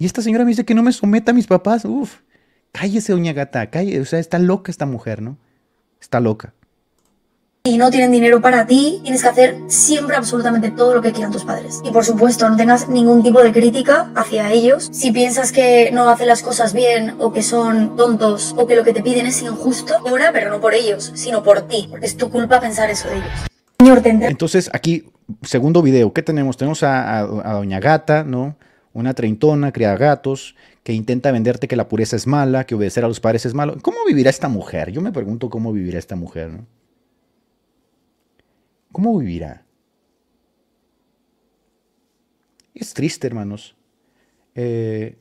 Y esta señora me dice que no me someta a mis papás. Uf, cállese, doña gata, cállese. O sea, está loca esta mujer, ¿no? Está loca. Y no tienen dinero para ti, tienes que hacer siempre absolutamente todo lo que quieran tus padres. Y por supuesto, no tengas ningún tipo de crítica hacia ellos. Si piensas que no hacen las cosas bien, o que son tontos, o que lo que te piden es injusto, ora, pero no por ellos, sino por ti. Porque es tu culpa pensar eso de ellos. Señor, Entonces, aquí, segundo video, ¿qué tenemos? Tenemos a, a Doña Gata, ¿no? Una treintona, cría gatos, que intenta venderte que la pureza es mala, que obedecer a los padres es malo. ¿Cómo vivirá esta mujer? Yo me pregunto cómo vivirá esta mujer. ¿no? ¿Cómo vivirá? Es triste, hermanos. Eh,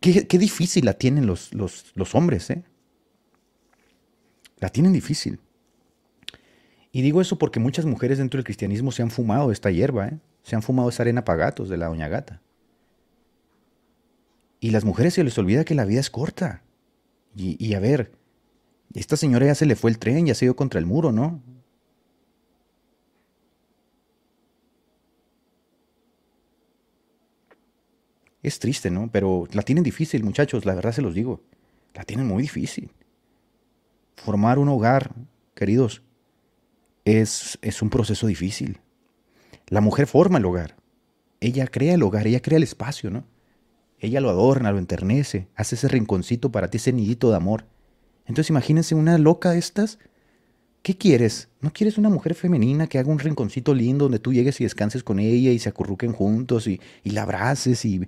qué, difícil la tienen los, los, hombres, ¿eh? La tienen difícil. Y digo eso porque muchas mujeres dentro del cristianismo se han fumado esta hierba, ¿eh? Se han fumado esa arena pagatos de la doña gata. Y las mujeres se les olvida que la vida es corta. Y, a ver, esta señora ya se le fue el tren, ya se dio contra el muro, ¿no? Es triste, ¿no? Pero la tienen difícil, muchachos, la verdad se los digo. La tienen muy difícil. Formar un hogar, queridos, es, es un proceso difícil. La mujer forma el hogar. Ella crea el hogar, ella crea el espacio, ¿no? Ella lo adorna, lo enternece, hace ese rinconcito para ti, ese nidito de amor. Entonces imagínense una loca de estas. ¿Qué quieres? ¿No quieres una mujer femenina que haga un rinconcito lindo donde tú llegues y descanses con ella y se acurruquen juntos y, la abraces y,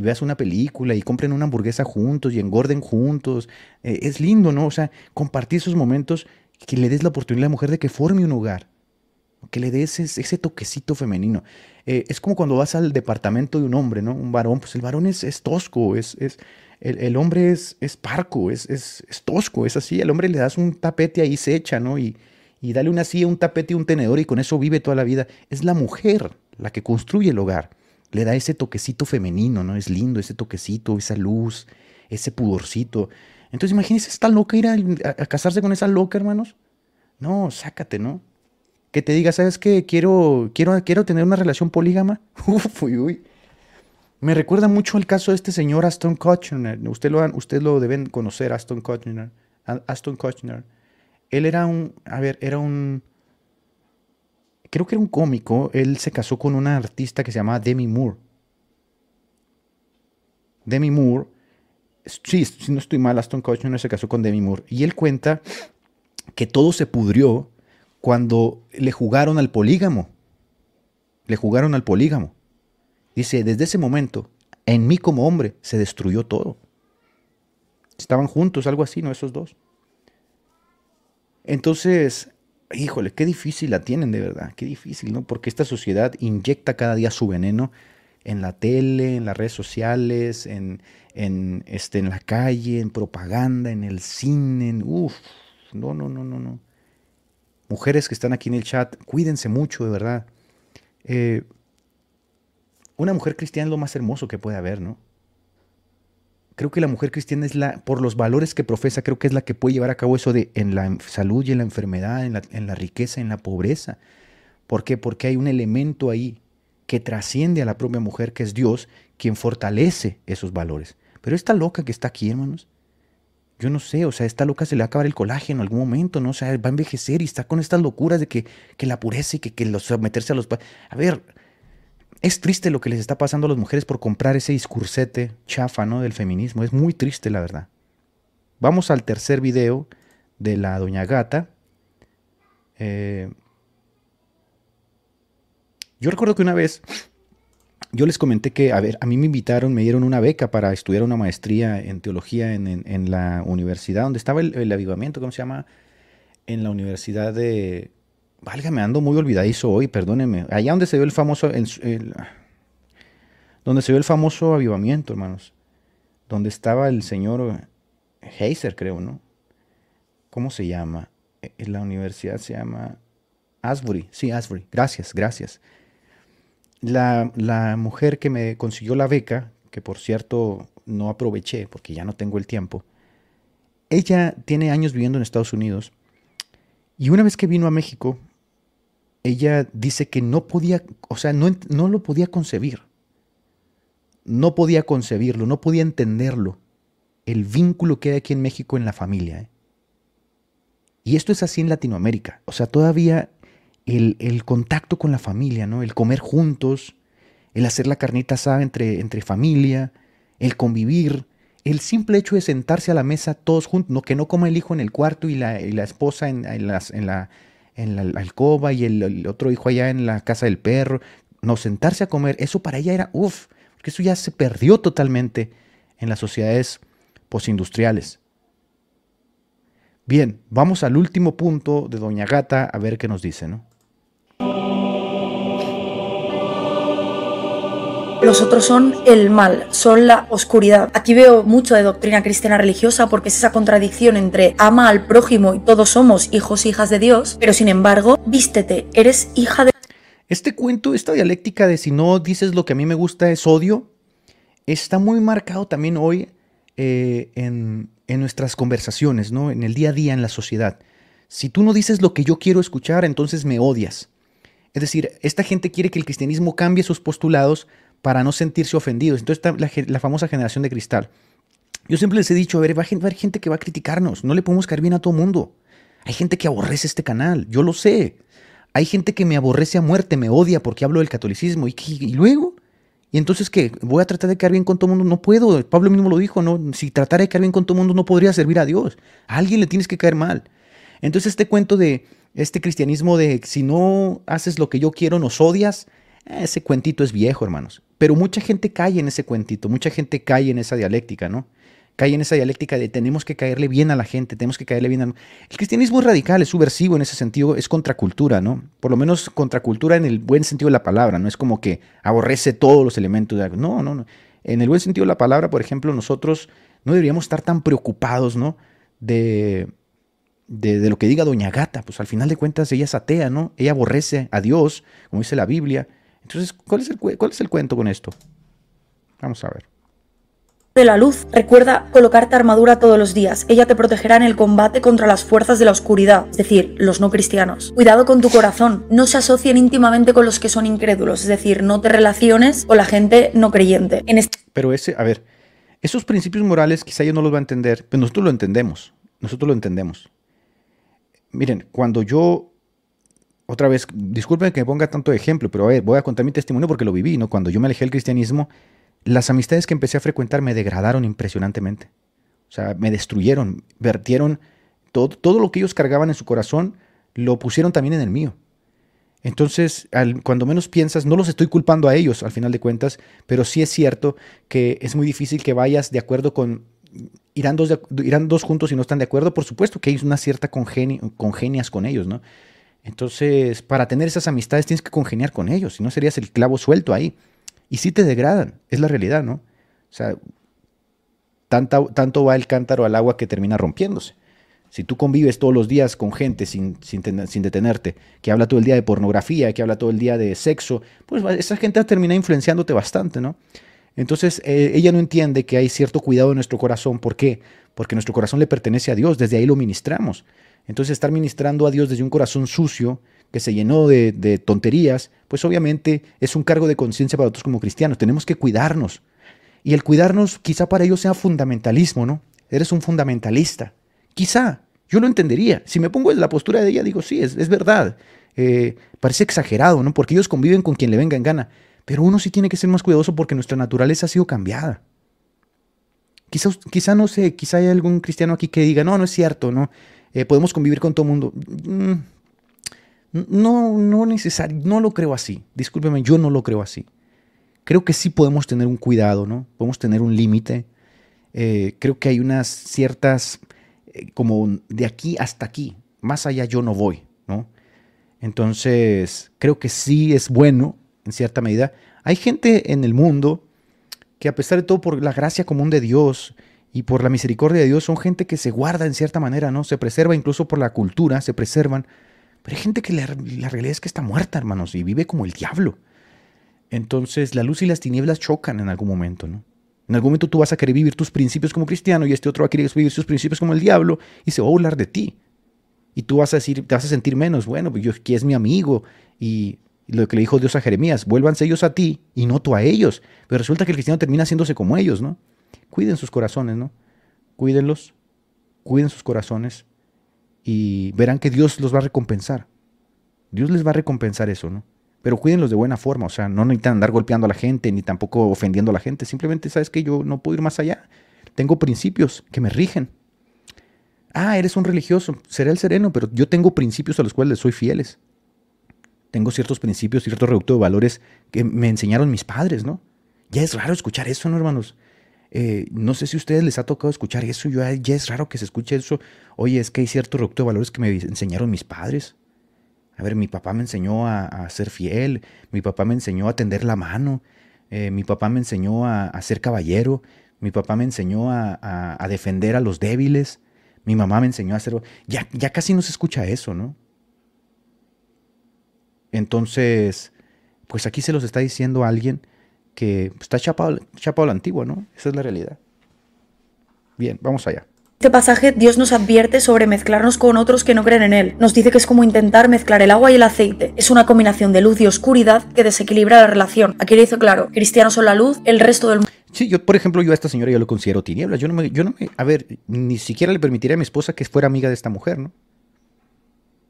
veas una película y compren una hamburguesa juntos y engorden juntos? Eh, es lindo, ¿no? O sea, compartir esos momentos que le des la oportunidad a la mujer de que forme un hogar. Que le des ese, toquecito femenino. Eh, es como cuando vas al departamento de un hombre, ¿no? Un varón, pues el varón es, es tosco, es, es, el, el hombre es, es parco, es, es, tosco, es así. Al hombre le das un tapete ahí se echa, ¿no? Y, y dale una silla, un tapete y un tenedor y con eso vive toda la vida. Es la mujer la que construye el hogar. Le da ese toquecito femenino, ¿no? Es lindo ese toquecito, esa luz, ese pudorcito. Entonces imagínense, ¿está loca ir a casarse con esa loca, hermanos? No, sácate, ¿no? Que te diga, ¿sabes qué? Quiero, quiero, quiero tener una relación polígama. Uf, uy, uy. Me recuerda mucho el caso de este señor Aston Kutcher. Usted lo, usted lo deben conocer, Aston Kutcher. Aston Kutcher. Él era un, a ver, era un, creo que era un cómico. Él se casó con una artista que se llamaba Demi Moore. Demi Moore, sí, si no estoy mal, Aston Kutcher se casó con Demi Moore. Y él cuenta que todo se pudrió cuando le jugaron al polígamo. Le jugaron al polígamo. Dice, desde ese momento, en mí como hombre, se destruyó todo. Estaban juntos, algo así, ¿no? Esos dos. Entonces, híjole, qué difícil la tienen de verdad, qué difícil, ¿no? Porque esta sociedad inyecta cada día su veneno en la tele, en las redes sociales, en, en, este, en la calle, en propaganda, en el cine, en, uff, no, no, no, no, no mujeres que están aquí en el chat, cuídense mucho, de verdad. Eh, una mujer cristiana es lo más hermoso que puede haber, ¿no? Creo que la mujer cristiana es la, por los valores que profesa, creo que es la que puede llevar a cabo eso de en la salud y en la enfermedad, en la, en la riqueza, en la pobreza. ¿Por qué? Porque hay un elemento ahí que trasciende a la propia mujer, que es Dios, quien fortalece esos valores. Pero esta loca que está aquí, hermanos, yo no sé, o sea, esta loca se le va a acabar el colágeno en algún momento, ¿no? O sea, va a envejecer y está con estas locuras de que, que la pureza y que, que los, meterse a los... A ver, es triste lo que les está pasando a las mujeres por comprar ese discursete chafa, ¿no? Del feminismo. Es muy triste, la verdad. Vamos al tercer video de la doña Gata. Eh, yo recuerdo que una vez yo les comenté que, a ver, a mí me invitaron, me dieron una beca para estudiar una maestría en teología en, la universidad, donde estaba el, avivamiento, ¿cómo se llama? En la universidad de... Válgame, ando muy olvidadizo hoy, perdónenme. Allá donde se vio el famoso... donde se vio el famoso avivamiento, hermanos. Donde estaba el señor Heiser, creo, ¿no? ¿Cómo se llama? En e, la universidad se llama Asbury. Sí, Asbury. Gracias, gracias la, mujer que me consiguió la beca, que por cierto no aproveché porque ya no tengo el tiempo, ella tiene años viviendo en Estados Unidos y una vez que vino a México, ella dice que no podía, o sea, no, no lo podía concebir. No podía concebirlo, no podía entenderlo. El vínculo que hay aquí en México en la familia. ¿eh? Y esto es así en Latinoamérica. O sea, todavía el, contacto con la familia, ¿no? El comer juntos, el hacer la carnita asada entre, familia, el convivir, el simple hecho de sentarse a la mesa todos juntos, no, que no coma el hijo en el cuarto y la, esposa en, la, en, la, alcoba y el, otro hijo allá en la casa del perro, no, sentarse a comer, eso para ella era, uff, porque eso ya se perdió totalmente en las sociedades postindustriales. Bien, vamos al último punto de Doña Gata a ver qué nos dice, ¿no? Los otros son el mal, son la oscuridad. Aquí veo mucho de doctrina cristiana religiosa porque es esa contradicción entre ama al prójimo y todos somos hijos e hijas de Dios, pero sin embargo, vístete, eres hija de... Este cuento, esta dialéctica de si no dices lo que a mí me gusta es odio, está muy marcado también hoy eh, en, en nuestras conversaciones, ¿no? en el día a día, en la sociedad. Si tú no dices lo que yo quiero escuchar, entonces me odias. Es decir, esta gente quiere que el cristianismo cambie sus postulados para no sentirse ofendidos. Entonces está la, famosa generación de cristal. Yo siempre les he dicho, a ver, va a haber gente que va a criticarnos, no le podemos caer bien a todo mundo. Hay gente que aborrece este canal, yo lo sé. Hay gente que me aborrece a muerte, me odia porque hablo del catolicismo. ¿Y, luego? ¿Y entonces qué? ¿Voy a tratar de caer bien con todo el mundo? No puedo. Pablo mismo lo dijo, ¿no? Si tratara de caer bien con todo el mundo no podría servir a Dios. A alguien le tienes que caer mal. Entonces este cuento de este cristianismo de si no haces lo que yo quiero nos odias, ese cuentito es viejo, hermanos. Pero mucha gente cae en ese cuentito, mucha gente cae en esa dialéctica, ¿no? cae en esa dialéctica de tenemos que caerle bien a la gente, tenemos que caerle bien a... El cristianismo es radical, es subversivo en ese sentido, es contracultura, ¿no? Por lo menos contracultura en el buen sentido de la palabra, no es como que aborrece todos los elementos de algo. No, no, no. En el buen sentido de la palabra, por ejemplo, nosotros no deberíamos estar tan preocupados, ¿no? De, de, lo que diga Doña Gata, pues al final de cuentas ella es atea, ¿no? Ella aborrece a Dios, como dice la Biblia. Entonces, ¿cuál es el, cuál es el cuento con esto? Vamos a ver de la luz. Recuerda colocarte armadura todos los días. Ella te protegerá en el combate contra las fuerzas de la oscuridad, es decir, los no cristianos. Cuidado con tu corazón. No se asocien íntimamente con los que son incrédulos, es decir, no te relaciones con la gente no creyente. Pero ese, a ver, esos principios morales quizá yo no los va a entender, pero nosotros lo entendemos. Nosotros lo entendemos. Miren, cuando yo otra vez, disculpen que me ponga tanto ejemplo, pero a ver, voy a contar mi testimonio porque lo viví, ¿no? Cuando yo me alejé del cristianismo, las amistades que empecé a frecuentar me degradaron impresionantemente. O sea, me destruyeron, vertieron todo, todo lo que ellos cargaban en su corazón, lo pusieron también en el mío. Entonces, cuando menos piensas, no los estoy culpando a ellos al final de cuentas, pero sí es cierto que es muy difícil que vayas de acuerdo con... Irán dos, irán dos juntos y no están de acuerdo, por supuesto que hay una cierta congenias con ellos, ¿no? Entonces, para tener esas amistades tienes que congeniar con ellos, si no serías el clavo suelto ahí. Y sí te degradan, es la realidad, ¿no? O sea, tanto va el cántaro al agua que termina rompiéndose. Si tú convives todos los días con gente sin, sin, detenerte, que habla todo el día de pornografía, que habla todo el día de sexo, pues esa gente termina influenciándote bastante, ¿no? Entonces eh, ella no entiende que hay cierto cuidado en nuestro corazón. ¿Por qué? Porque nuestro corazón le pertenece a Dios, desde ahí lo ministramos. Entonces estar ministrando a Dios desde un corazón sucio, que se llenó de, tonterías, pues obviamente es un cargo de conciencia para nosotros como cristianos. Tenemos que cuidarnos. Y el cuidarnos quizá para ellos sea fundamentalismo, ¿no? Eres un fundamentalista. Quizá, yo lo entendería. Si me pongo en la postura de ella, digo, sí, es, verdad. Eh, parece exagerado, ¿no? Porque ellos conviven con quien le venga en gana. Pero uno sí tiene que ser más cuidadoso porque nuestra naturaleza ha sido cambiada. Quizá, quizá no sé, quizá hay algún cristiano aquí que diga, no, no es cierto, ¿no? Eh, podemos convivir con todo el mundo. Mm, no, no necesario, no lo creo así. Discúlpeme, yo no lo creo así. Creo que sí podemos tener un cuidado, ¿no? Podemos tener un límite. Eh, creo que hay unas ciertas, eh, como de aquí hasta aquí, más allá yo no voy, ¿no? Entonces, creo que sí es bueno, en cierta medida. Hay gente en el mundo que a pesar de todo, por la gracia común de Dios y por la misericordia de Dios, son gente que se guarda en cierta manera, ¿no? Se preserva incluso por la cultura, se preservan pero hay gente que la, realidad es que está muerta, hermanos, y vive como el diablo. Entonces la luz y las tinieblas chocan en algún momento, ¿no? En algún momento tú vas a querer vivir tus principios como cristiano y este otro va a querer vivir sus principios como el diablo y se va a burlar de ti. Y tú vas a decir, te vas a sentir menos, bueno, pues yo que es mi amigo y lo que le dijo Dios a Jeremías, vuélvanse ellos a ti y no tú a ellos. Pero resulta que el cristiano termina haciéndose como ellos, ¿no? Cuiden sus corazones, ¿no? Cuídenlos, cuiden sus corazones y verán que Dios los va a recompensar. Dios les va a recompensar eso, ¿no? Pero cuídenlos de buena forma, o sea, no necesitan andar golpeando a la gente ni tampoco ofendiendo a la gente. Simplemente, ¿sabes que Yo no puedo ir más allá. Tengo principios que me rigen. Ah, eres un religioso, seré el sereno, pero yo tengo principios a los cuales soy fieles. Tengo ciertos principios, cierto reducto de valores que me enseñaron mis padres, ¿no? Ya es raro escuchar eso, ¿no, hermanos? Eh, no sé si a ustedes les ha tocado escuchar eso. Yo, ya es raro que se escuche eso. Oye, es que hay cierto reducto de valores que me enseñaron mis padres. A ver, mi papá me enseñó a, ser fiel. Mi papá me enseñó a tender la mano. Eh, mi papá me enseñó a, ser caballero. Mi papá me enseñó a, defender a los débiles. Mi mamá me enseñó a hacer... Ya, ya casi no se escucha eso, ¿no? Entonces, pues aquí se los está diciendo alguien que está chapado, chapado la antigua, ¿no? Esa es la realidad. Bien, vamos allá. Este pasaje Dios nos advierte sobre mezclarnos con otros que no creen en Él. Nos dice que es como intentar mezclar el agua y el aceite. Es una combinación de luz y oscuridad que desequilibra la relación. Aquí le dice claro, cristianos son la luz, el resto del mundo... Sí, yo, por ejemplo, yo a esta señora yo lo considero tinieblas. Yo no me, yo no me, a ver, ni siquiera le permitiría a mi esposa que fuera amiga de esta mujer, ¿no?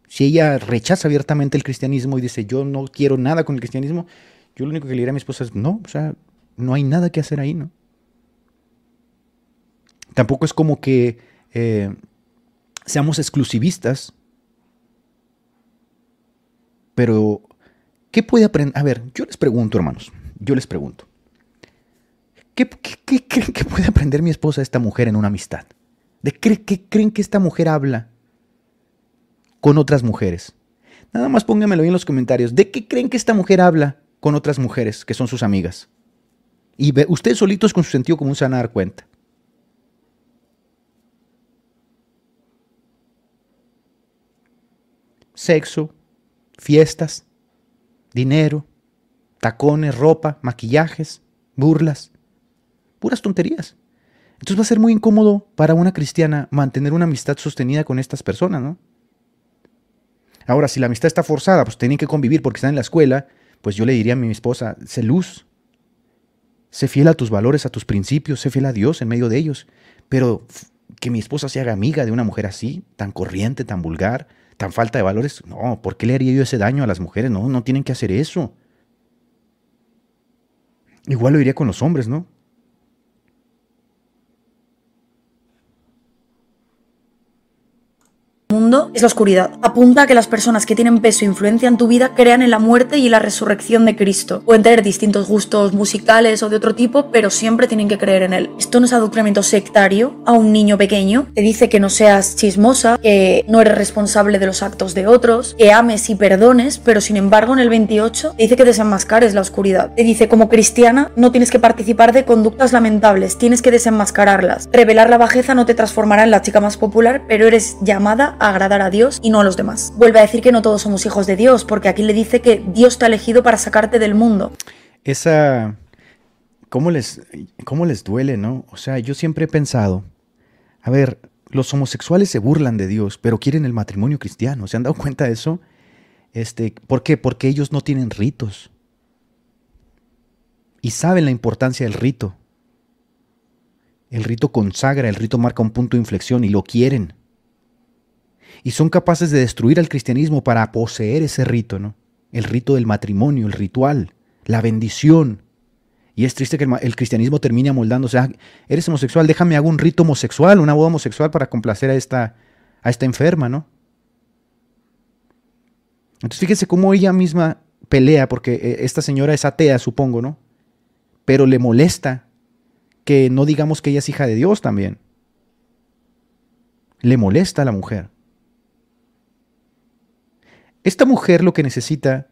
Si ella rechaza abiertamente el cristianismo y dice, yo no quiero nada con el cristianismo, yo lo único que le diría a mi esposa es, no, o sea, no hay nada que hacer ahí, ¿no? Tampoco es como que eh, seamos exclusivistas, pero ¿qué puede aprender? A ver, yo les pregunto, hermanos, yo les pregunto, ¿Qué, creen que puede aprender mi esposa esta mujer en una amistad? ¿De qué creen que esta mujer habla con otras mujeres? Nada más pónganmelo ahí en los comentarios. ¿De qué creen que esta mujer habla con otras mujeres que son sus amigas? Y ustedes solitos con su sentido común se van a dar cuenta. Sexo, fiestas, dinero, tacones, ropa, maquillajes, burlas, puras tonterías. Entonces va a ser muy incómodo para una cristiana mantener una amistad sostenida con estas personas, ¿no? Ahora, si la amistad está forzada, pues tienen que convivir porque están en la escuela, pues yo le diría a mi esposa, sé luz, sé fiel a tus valores, a tus principios, sé fiel a Dios en medio de ellos. Pero que mi esposa se haga amiga de una mujer así, tan corriente, tan vulgar, tan falta de valores, no, ¿por qué le haría yo ese daño a las mujeres? No, no tienen que hacer eso. Igual lo diría con los hombres, ¿no? Mundo es la oscuridad. Apunta a que las personas que tienen peso e influencia en tu vida crean en la muerte y la resurrección de Cristo. Pueden tener distintos gustos musicales o de otro tipo, pero siempre tienen que creer en él. Esto no es adoctrinamiento sectario a un niño pequeño. Te dice que no seas chismosa, que no eres responsable de los actos de otros, que ames y perdones, pero sin embargo en el 28 te dice que desenmascares la oscuridad. Te dice como cristiana no tienes que participar de conductas lamentables, tienes que desenmascararlas. Revelar la bajeza no te transformará en la chica más popular, pero eres llamada a agradar a Dios y no a los demás. Vuelve a decir que no todos somos hijos de Dios, porque aquí le dice que Dios te ha elegido para sacarte del mundo. Esa... ¿Cómo les, cómo les duele, no? O sea, yo siempre he pensado, a ver, los homosexuales se burlan de Dios, pero quieren el matrimonio cristiano. ¿Se han dado cuenta de eso? Este, ¿Por qué? Porque ellos no tienen ritos. Y saben la importancia del rito. El rito consagra, el rito marca un punto de inflexión y lo quieren y son capaces de destruir al cristianismo para poseer ese rito, ¿no? El rito del matrimonio, el ritual, la bendición. Y es triste que el, cristianismo termine amoldándose. Ah, eres homosexual, déjame hago un rito homosexual, una boda homosexual para complacer a esta, a esta enferma, ¿no? Entonces fíjense cómo ella misma pelea, porque eh, esta señora es atea, supongo, ¿no? Pero le molesta que no digamos que ella es hija de Dios también. Le molesta a la mujer. Esta mujer lo que necesita,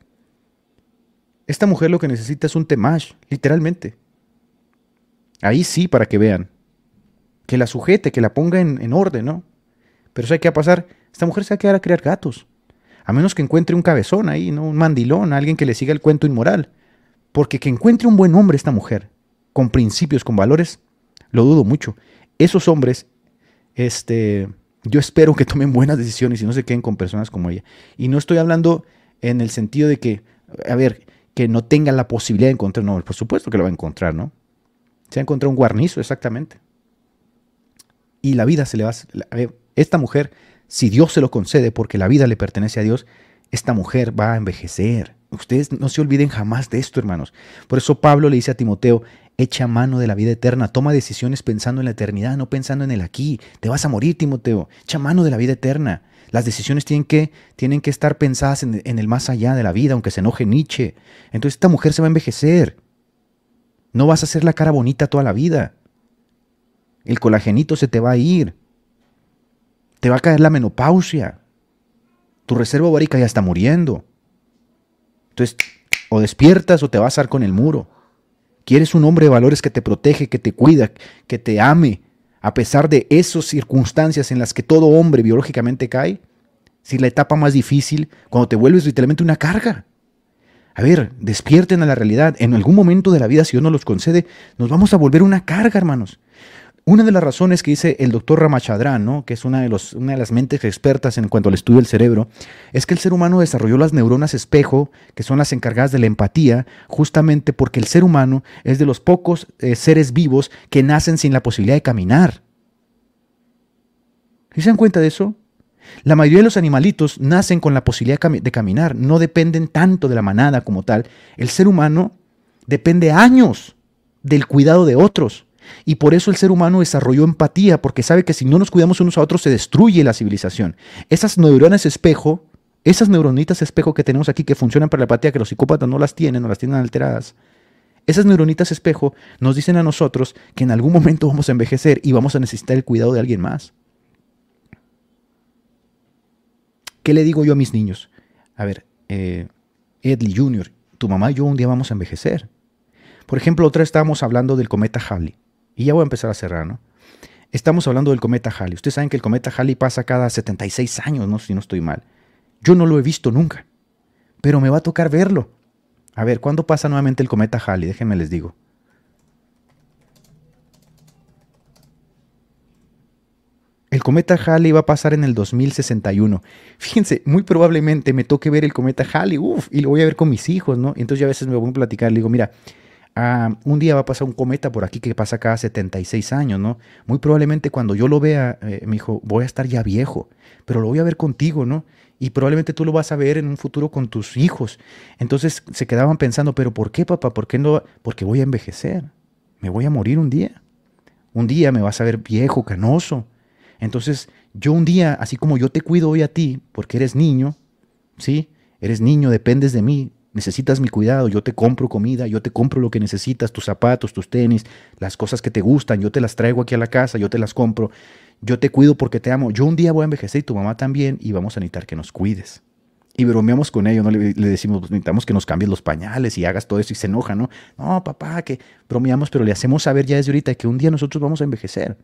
esta mujer lo que necesita es un temash, literalmente. Ahí sí, para que vean. Que la sujete, que la ponga en, orden, ¿no? Pero ¿sabe qué va a pasar? Esta mujer se va a quedar a criar gatos. A menos que encuentre un cabezón ahí, ¿no? Un mandilón, alguien que le siga el cuento inmoral. Porque que encuentre un buen hombre esta mujer, con principios, con valores, lo dudo mucho. Esos hombres, este, yo espero que tomen buenas decisiones y no se queden con personas como ella. Y no estoy hablando en el sentido de que, a ver, que no tengan la posibilidad de encontrar, no, por supuesto que lo va a encontrar, ¿no? Se va a encontrar un guarnizo, exactamente. Y la vida se le va a... ver, esta mujer, si Dios se lo concede porque la vida le pertenece a Dios, esta mujer va a envejecer. Ustedes no se olviden jamás de esto, hermanos. Por eso Pablo le dice a Timoteo, echa mano de la vida eterna, toma decisiones pensando en la eternidad, no pensando en el aquí. Te vas a morir, Timoteo. Echa mano de la vida eterna. Las decisiones tienen que, tienen que estar pensadas en, el más allá de la vida, aunque se enoje Nietzsche. Entonces esta mujer se va a envejecer. No vas a hacer la cara bonita toda la vida. El colagenito se te va a ir. Te va a caer la menopausia. Tu reserva ovárica ya está muriendo. Entonces, o despiertas o te vas a dar con el muro. Quieres un hombre de valores que te protege, que te cuida, que te ame, a pesar de esas circunstancias en las que todo hombre biológicamente cae. Si la etapa más difícil, cuando te vuelves literalmente una carga. A ver, despierten a la realidad. En algún momento de la vida, si Dios nos los concede, nos vamos a volver una carga, hermanos. Una de las razones que dice el doctor Ramachandran, ¿no? que es una de, los, una de las mentes expertas en cuanto al estudio del cerebro, es que el ser humano desarrolló las neuronas espejo, que son las encargadas de la empatía, justamente porque el ser humano es de los pocos eh, seres vivos que nacen sin la posibilidad de caminar. ¿Se dan cuenta de eso? La mayoría de los animalitos nacen con la posibilidad de caminar, no dependen tanto de la manada como tal. El ser humano depende años del cuidado de otros. Y por eso el ser humano desarrolló empatía, porque sabe que si no nos cuidamos unos a otros se destruye la civilización. Esas neuronas espejo, esas neuronitas espejo que tenemos aquí que funcionan para la empatía, que los psicópatas no las tienen, no las tienen alteradas, Esas neuronitas espejo nos dicen a nosotros que en algún momento vamos a envejecer y vamos a necesitar el cuidado de alguien más. ¿Qué le digo yo a mis niños? A ver, eh, Edley Jr., tu mamá y yo un día vamos a envejecer. Por ejemplo, otra estábamos hablando del cometa Halley. Y ya voy a empezar a cerrar, ¿no? Estamos hablando del cometa Halley. Ustedes saben que el cometa Halley pasa cada 76 años, ¿no? Si no estoy mal. Yo no lo he visto nunca. Pero me va a tocar verlo. A ver, ¿cuándo pasa nuevamente el cometa Halley? Déjenme les digo. El cometa Halley va a pasar en el 2061. Fíjense, muy probablemente me toque ver el cometa Halley, uff, y lo voy a ver con mis hijos, ¿no? Entonces ya a veces me voy a platicar, le digo, mira, un día va a pasar un cometa por aquí que pasa cada 76 años, ¿no? Muy probablemente cuando yo lo vea, eh, me dijo, voy a estar ya viejo, pero lo voy a ver contigo, ¿no? y probablemente tú lo vas a ver en un futuro con tus hijos. Entonces se quedaban pensando, pero ¿por qué, papá? ¿Por qué no? Porque voy a envejecer. Me voy a morir un día. Un día me vas a ver viejo, canoso. Entonces, yo un día, así como yo te cuido hoy a ti, porque eres niño, ¿sí? Eres niño, dependes de mí, necesitas mi cuidado, yo te compro comida, yo te compro lo que necesitas, tus zapatos, tus tenis, las cosas que te gustan, yo te las traigo aquí a la casa, yo te las compro yo te cuido porque te amo. Yo un día voy a envejecer y tu mamá también y vamos a necesitar que nos cuides. Y bromeamos con ello, ¿no? Le, decimos, pues, necesitamos que nos cambies los pañales y hagas todo eso y se enoja, ¿no? No, papá, que bromeamos, pero le hacemos saber ya desde ahorita que un día nosotros vamos a envejecer.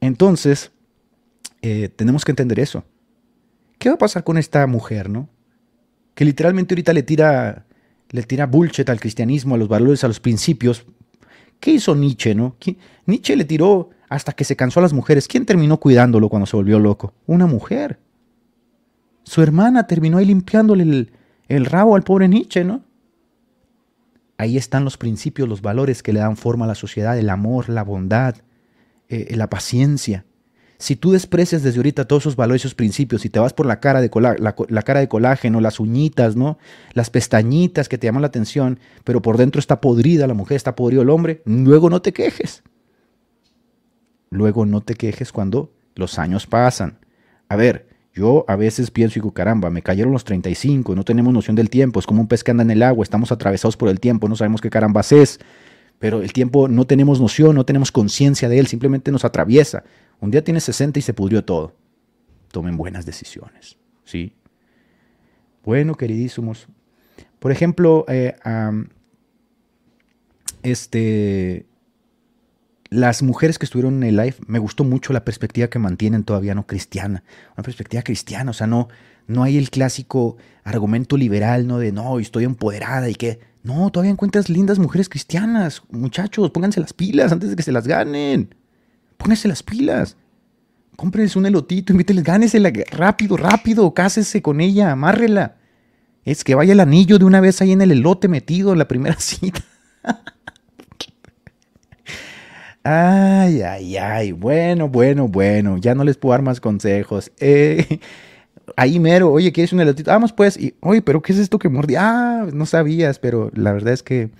Entonces, eh, tenemos que entender eso. ¿Qué va a pasar con esta mujer, no? Que literalmente ahorita le tira, le tira bullshit al cristianismo, a los valores, a los principios. ¿Qué hizo Nietzsche, no? Nietzsche le tiró hasta que se cansó a las mujeres. ¿Quién terminó cuidándolo cuando se volvió loco? Una mujer. Su hermana terminó ahí limpiándole el, rabo al pobre Nietzsche, ¿no? Ahí están los principios, los valores que le dan forma a la sociedad, el amor, la bondad, eh, la paciencia. Si tú desprecias desde ahorita todos esos valores, esos principios, y te vas por la cara de, la, cara de colágeno, las uñitas, ¿no? Las pestañitas que te llaman la atención, pero por dentro está podrida la mujer, está podrido el hombre, luego no te quejes. Luego no te quejes cuando los años pasan. A ver, yo a veces pienso y digo, caramba, me cayeron los 35, no tenemos noción del tiempo, es como un pez que anda en el agua, estamos atravesados por el tiempo, no sabemos qué carambas es, pero el tiempo no tenemos noción, no tenemos conciencia de él, simplemente nos atraviesa. Un día tienes 60 y se pudrió todo. Tomen buenas decisiones, ¿sí? Bueno, queridísimos. Por ejemplo, eh, este, las mujeres que estuvieron en el live, me gustó mucho la perspectiva que mantienen todavía no cristiana, una perspectiva cristiana, o sea, no, no hay el clásico argumento liberal, ¿no? De no, estoy empoderada y que, no, todavía encuentras lindas mujeres cristianas, muchachos, pónganse las pilas antes de que se las ganen, pónganse las pilas, cómprense un elotito, invítenles, gánesela rápido, rápido, cásese con ella, amárrela, es que vaya el anillo de una vez ahí en el elote metido en la primera cita. Ay, ay, ay. Bueno, bueno, bueno. Ya no les puedo dar más consejos. Eh, ahí mero, oye, ¿quieres un elotito? Vamos pues. Y, oye, pero ¿qué es esto que mordí? Ah, no sabías, pero la verdad es que,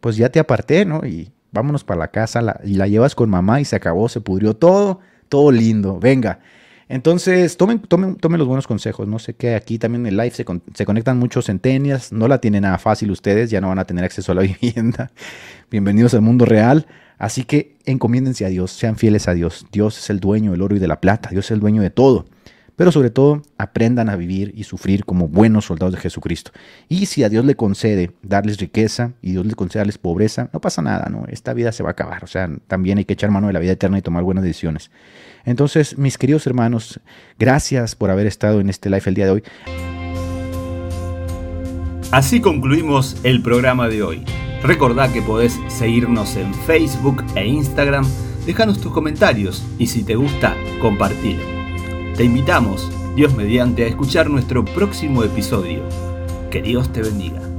pues ya te aparté, ¿no? Y vámonos para la casa y la llevas con mamá y se acabó, se pudrió todo, todo lindo. Venga. Entonces, tomen, tomen, tomen los buenos consejos. No sé qué, aquí también en el live se, se, conectan muchos centenias. No la tienen nada fácil ustedes, ya no van a tener acceso a la vivienda. Bienvenidos al mundo real. Así que encomiéndense a Dios, sean fieles a Dios. Dios es el dueño del oro y de la plata, Dios es el dueño de todo. Pero sobre todo, aprendan a vivir y sufrir como buenos soldados de Jesucristo. Y si a Dios le concede darles riqueza y Dios le concede darles pobreza, no pasa nada, ¿no? Esta vida se va a acabar. O sea, también hay que echar mano de la vida eterna y tomar buenas decisiones. Entonces, mis queridos hermanos, gracias por haber estado en este live el día de hoy. Así concluimos el programa de hoy. Recordá que podés seguirnos en Facebook e Instagram, dejanos tus comentarios y si te gusta, compartilo. Te invitamos, Dios mediante, a escuchar nuestro próximo episodio. Que Dios te bendiga.